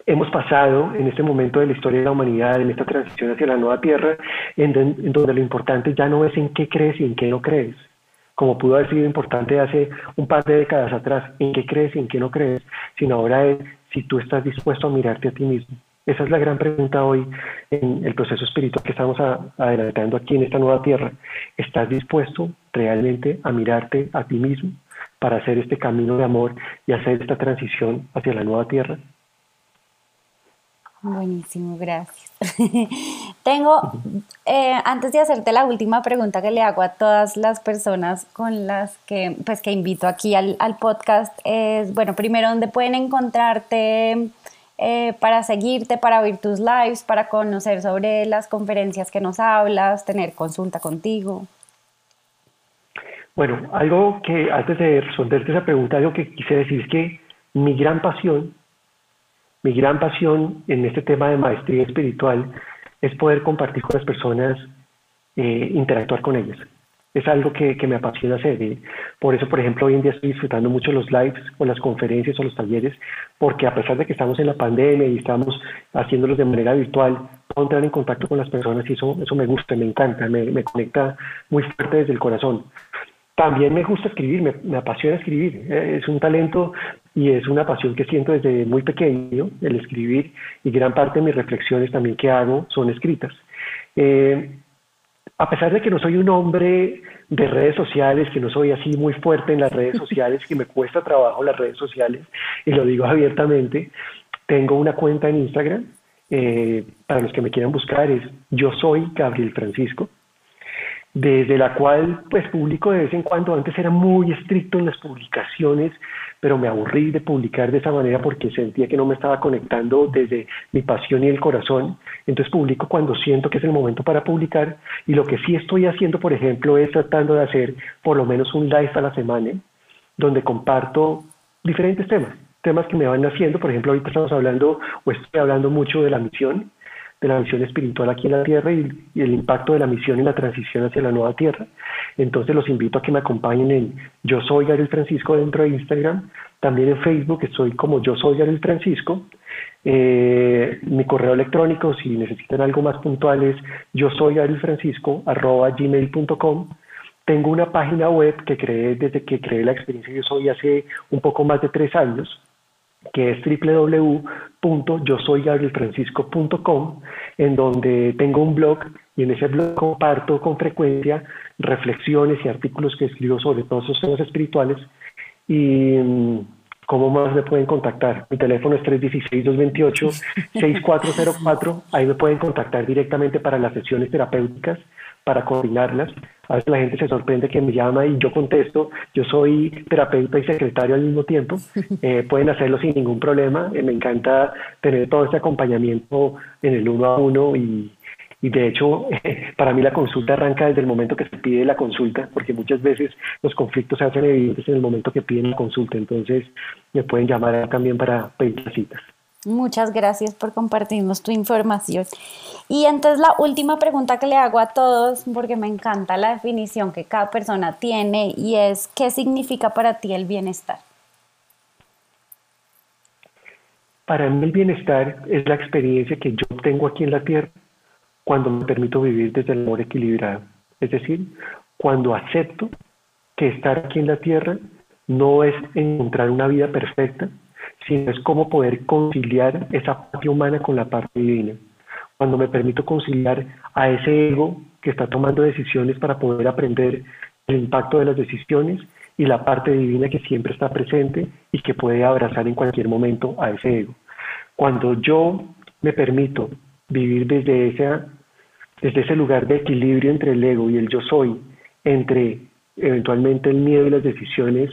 hemos pasado en este momento de la historia de la humanidad, en esta transición hacia la nueva tierra, en, donde lo importante ya no es en qué crees y en qué no crees, como pudo haber sido importante hace un par de décadas atrás, en qué crees y en qué no crees, sino ahora es si tú estás dispuesto a mirarte a ti mismo. Esa es la gran pregunta hoy en el proceso espiritual que estamos adelantando aquí en esta nueva tierra. ¿Estás dispuesto realmente a mirarte a ti mismo? Para hacer este camino de amor y hacer esta transición hacia la nueva tierra. Buenísimo, gracias. <laughs> Tengo, eh, antes de hacerte la última pregunta que le hago a todas las personas con las que, pues, que invito aquí al, podcast, es, bueno, primero, ¿dónde pueden encontrarte eh, para seguirte, para oír tus lives, para conocer sobre las conferencias que nos hablas, tener consulta contigo? Bueno, algo que antes de responderte esa pregunta, algo que quise decir es que mi gran pasión, mi gran pasión en este tema de maestría espiritual es poder compartir con las personas, eh, interactuar con ellas. Es algo que, me apasiona hacer. por eso, por ejemplo, hoy en día estoy disfrutando mucho los lives o las conferencias o los talleres, porque a pesar de que estamos en la pandemia y estamos haciéndolos de manera virtual, puedo entrar en contacto con las personas y eso, eso me gusta, me encanta, me, me conecta muy fuerte desde el corazón. También me gusta escribir, me, apasiona escribir. Eh, es un talento y es una pasión que siento desde muy pequeño, el escribir, y gran parte de mis reflexiones también que hago son escritas. Eh, a pesar de que no soy un hombre de redes sociales, que no soy así muy fuerte en las redes sociales, que me cuesta trabajo las redes sociales, y lo digo abiertamente, tengo una cuenta en Instagram, eh, para los que me quieran buscar es yo soy Gabriel Francisco, desde la cual pues publico de vez en cuando, antes era muy estricto en las publicaciones, pero me aburrí de publicar de esa manera porque sentía que no me estaba conectando desde mi pasión y el corazón, entonces publico cuando siento que es el momento para publicar. Y lo que sí estoy haciendo, por ejemplo, es tratando de hacer por lo menos un live a la semana donde comparto diferentes temas, temas que me van haciendo, por ejemplo, ahorita estamos hablando o estoy hablando mucho de la misión, de la misión espiritual aquí en la Tierra y, el impacto de la misión en la transición hacia la nueva Tierra. Entonces los invito a que me acompañen en Yo Soy Gabriel Francisco dentro de Instagram, también en Facebook estoy como Yo Soy Gabriel Francisco. Eh, mi correo electrónico, si necesitan algo más puntual, es yo soy Francisco arroba gmail.com. Tengo una página web que creé desde que creé la experiencia Yo Soy hace un poco más de tres años que es www.yosoygabrielfrancisco.com, en donde tengo un blog y en ese blog comparto con frecuencia reflexiones y artículos que escribo sobre todos esos temas espirituales. Y mm, cómo más me pueden contactar. Mi teléfono es 316-228-6404. Ahí me pueden contactar directamente para las sesiones terapéuticas para coordinarlas. A veces la gente se sorprende que me llama y yo contesto, yo soy terapeuta y secretario al mismo tiempo. <laughs> Eh, pueden hacerlo sin ningún problema. Eh, me encanta tener todo este acompañamiento en el uno a uno y, y de hecho, <laughs> para mí la consulta arranca desde el momento que se pide la consulta, porque muchas veces los conflictos se hacen evidentes en el momento que piden la consulta. Entonces, me pueden llamar también para pedir citas. Muchas gracias por compartirnos tu información. Y entonces la última pregunta que le hago a todos, porque me encanta la definición que cada persona tiene, y es, ¿qué significa para ti el bienestar? Para mí el bienestar es la experiencia que yo tengo aquí en la tierra cuando me permito vivir desde el amor equilibrado. Es decir, cuando acepto que estar aquí en la tierra no es encontrar una vida perfecta, sino es cómo poder conciliar esa parte humana con la parte divina. Cuando me permito conciliar a ese ego que está tomando decisiones para poder aprender el impacto de las decisiones y la parte divina que siempre está presente y que puede abrazar en cualquier momento a ese ego. Cuando yo me permito vivir desde, esa, desde ese lugar de equilibrio entre el ego y el yo soy, entre eventualmente el miedo y las decisiones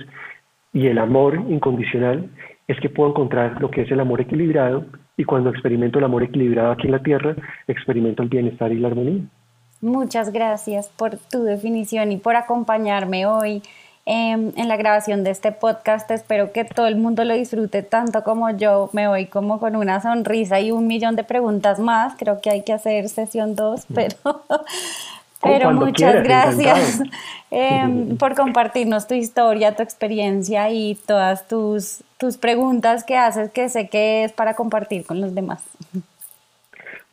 y el amor incondicional, es que puedo encontrar lo que es el amor equilibrado y cuando experimento el amor equilibrado aquí en la tierra, experimento el bienestar y la armonía. Muchas gracias por tu definición y por acompañarme hoy em, en la grabación de este podcast. Espero que todo el mundo lo disfrute tanto como yo. Me voy como con una sonrisa y un millón de preguntas más. Creo que hay que hacer sesión 2, pero pero muchas gracias <laughs> <laughs> em, por compartirnos tu historia, tu experiencia y todas tus, tus preguntas que haces, que sé que es para compartir con los demás.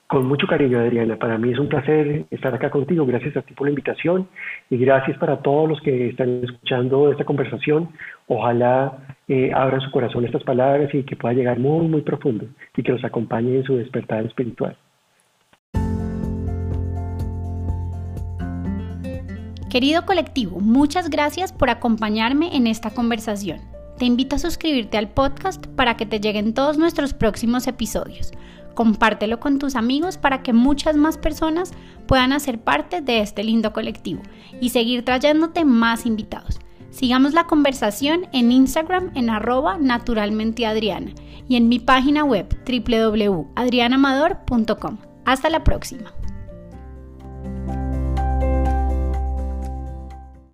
Con mucho cariño, Adriana. Para mí es un placer estar acá contigo. Gracias a ti por la invitación y gracias para todos los que están escuchando esta conversación. Ojalá eh, abran su corazón estas palabras y que pueda llegar muy, muy profundo y que los acompañe en su despertar espiritual. Querido colectivo, muchas gracias por acompañarme en esta conversación. Te invito a suscribirte al podcast para que te lleguen todos nuestros próximos episodios. Compártelo con tus amigos para que muchas más personas puedan hacer parte de este lindo colectivo y seguir trayéndote más invitados. Sigamos la conversación en Instagram en arroba naturalmenteadriana y en mi página web www.adrianamador.com. Hasta la próxima.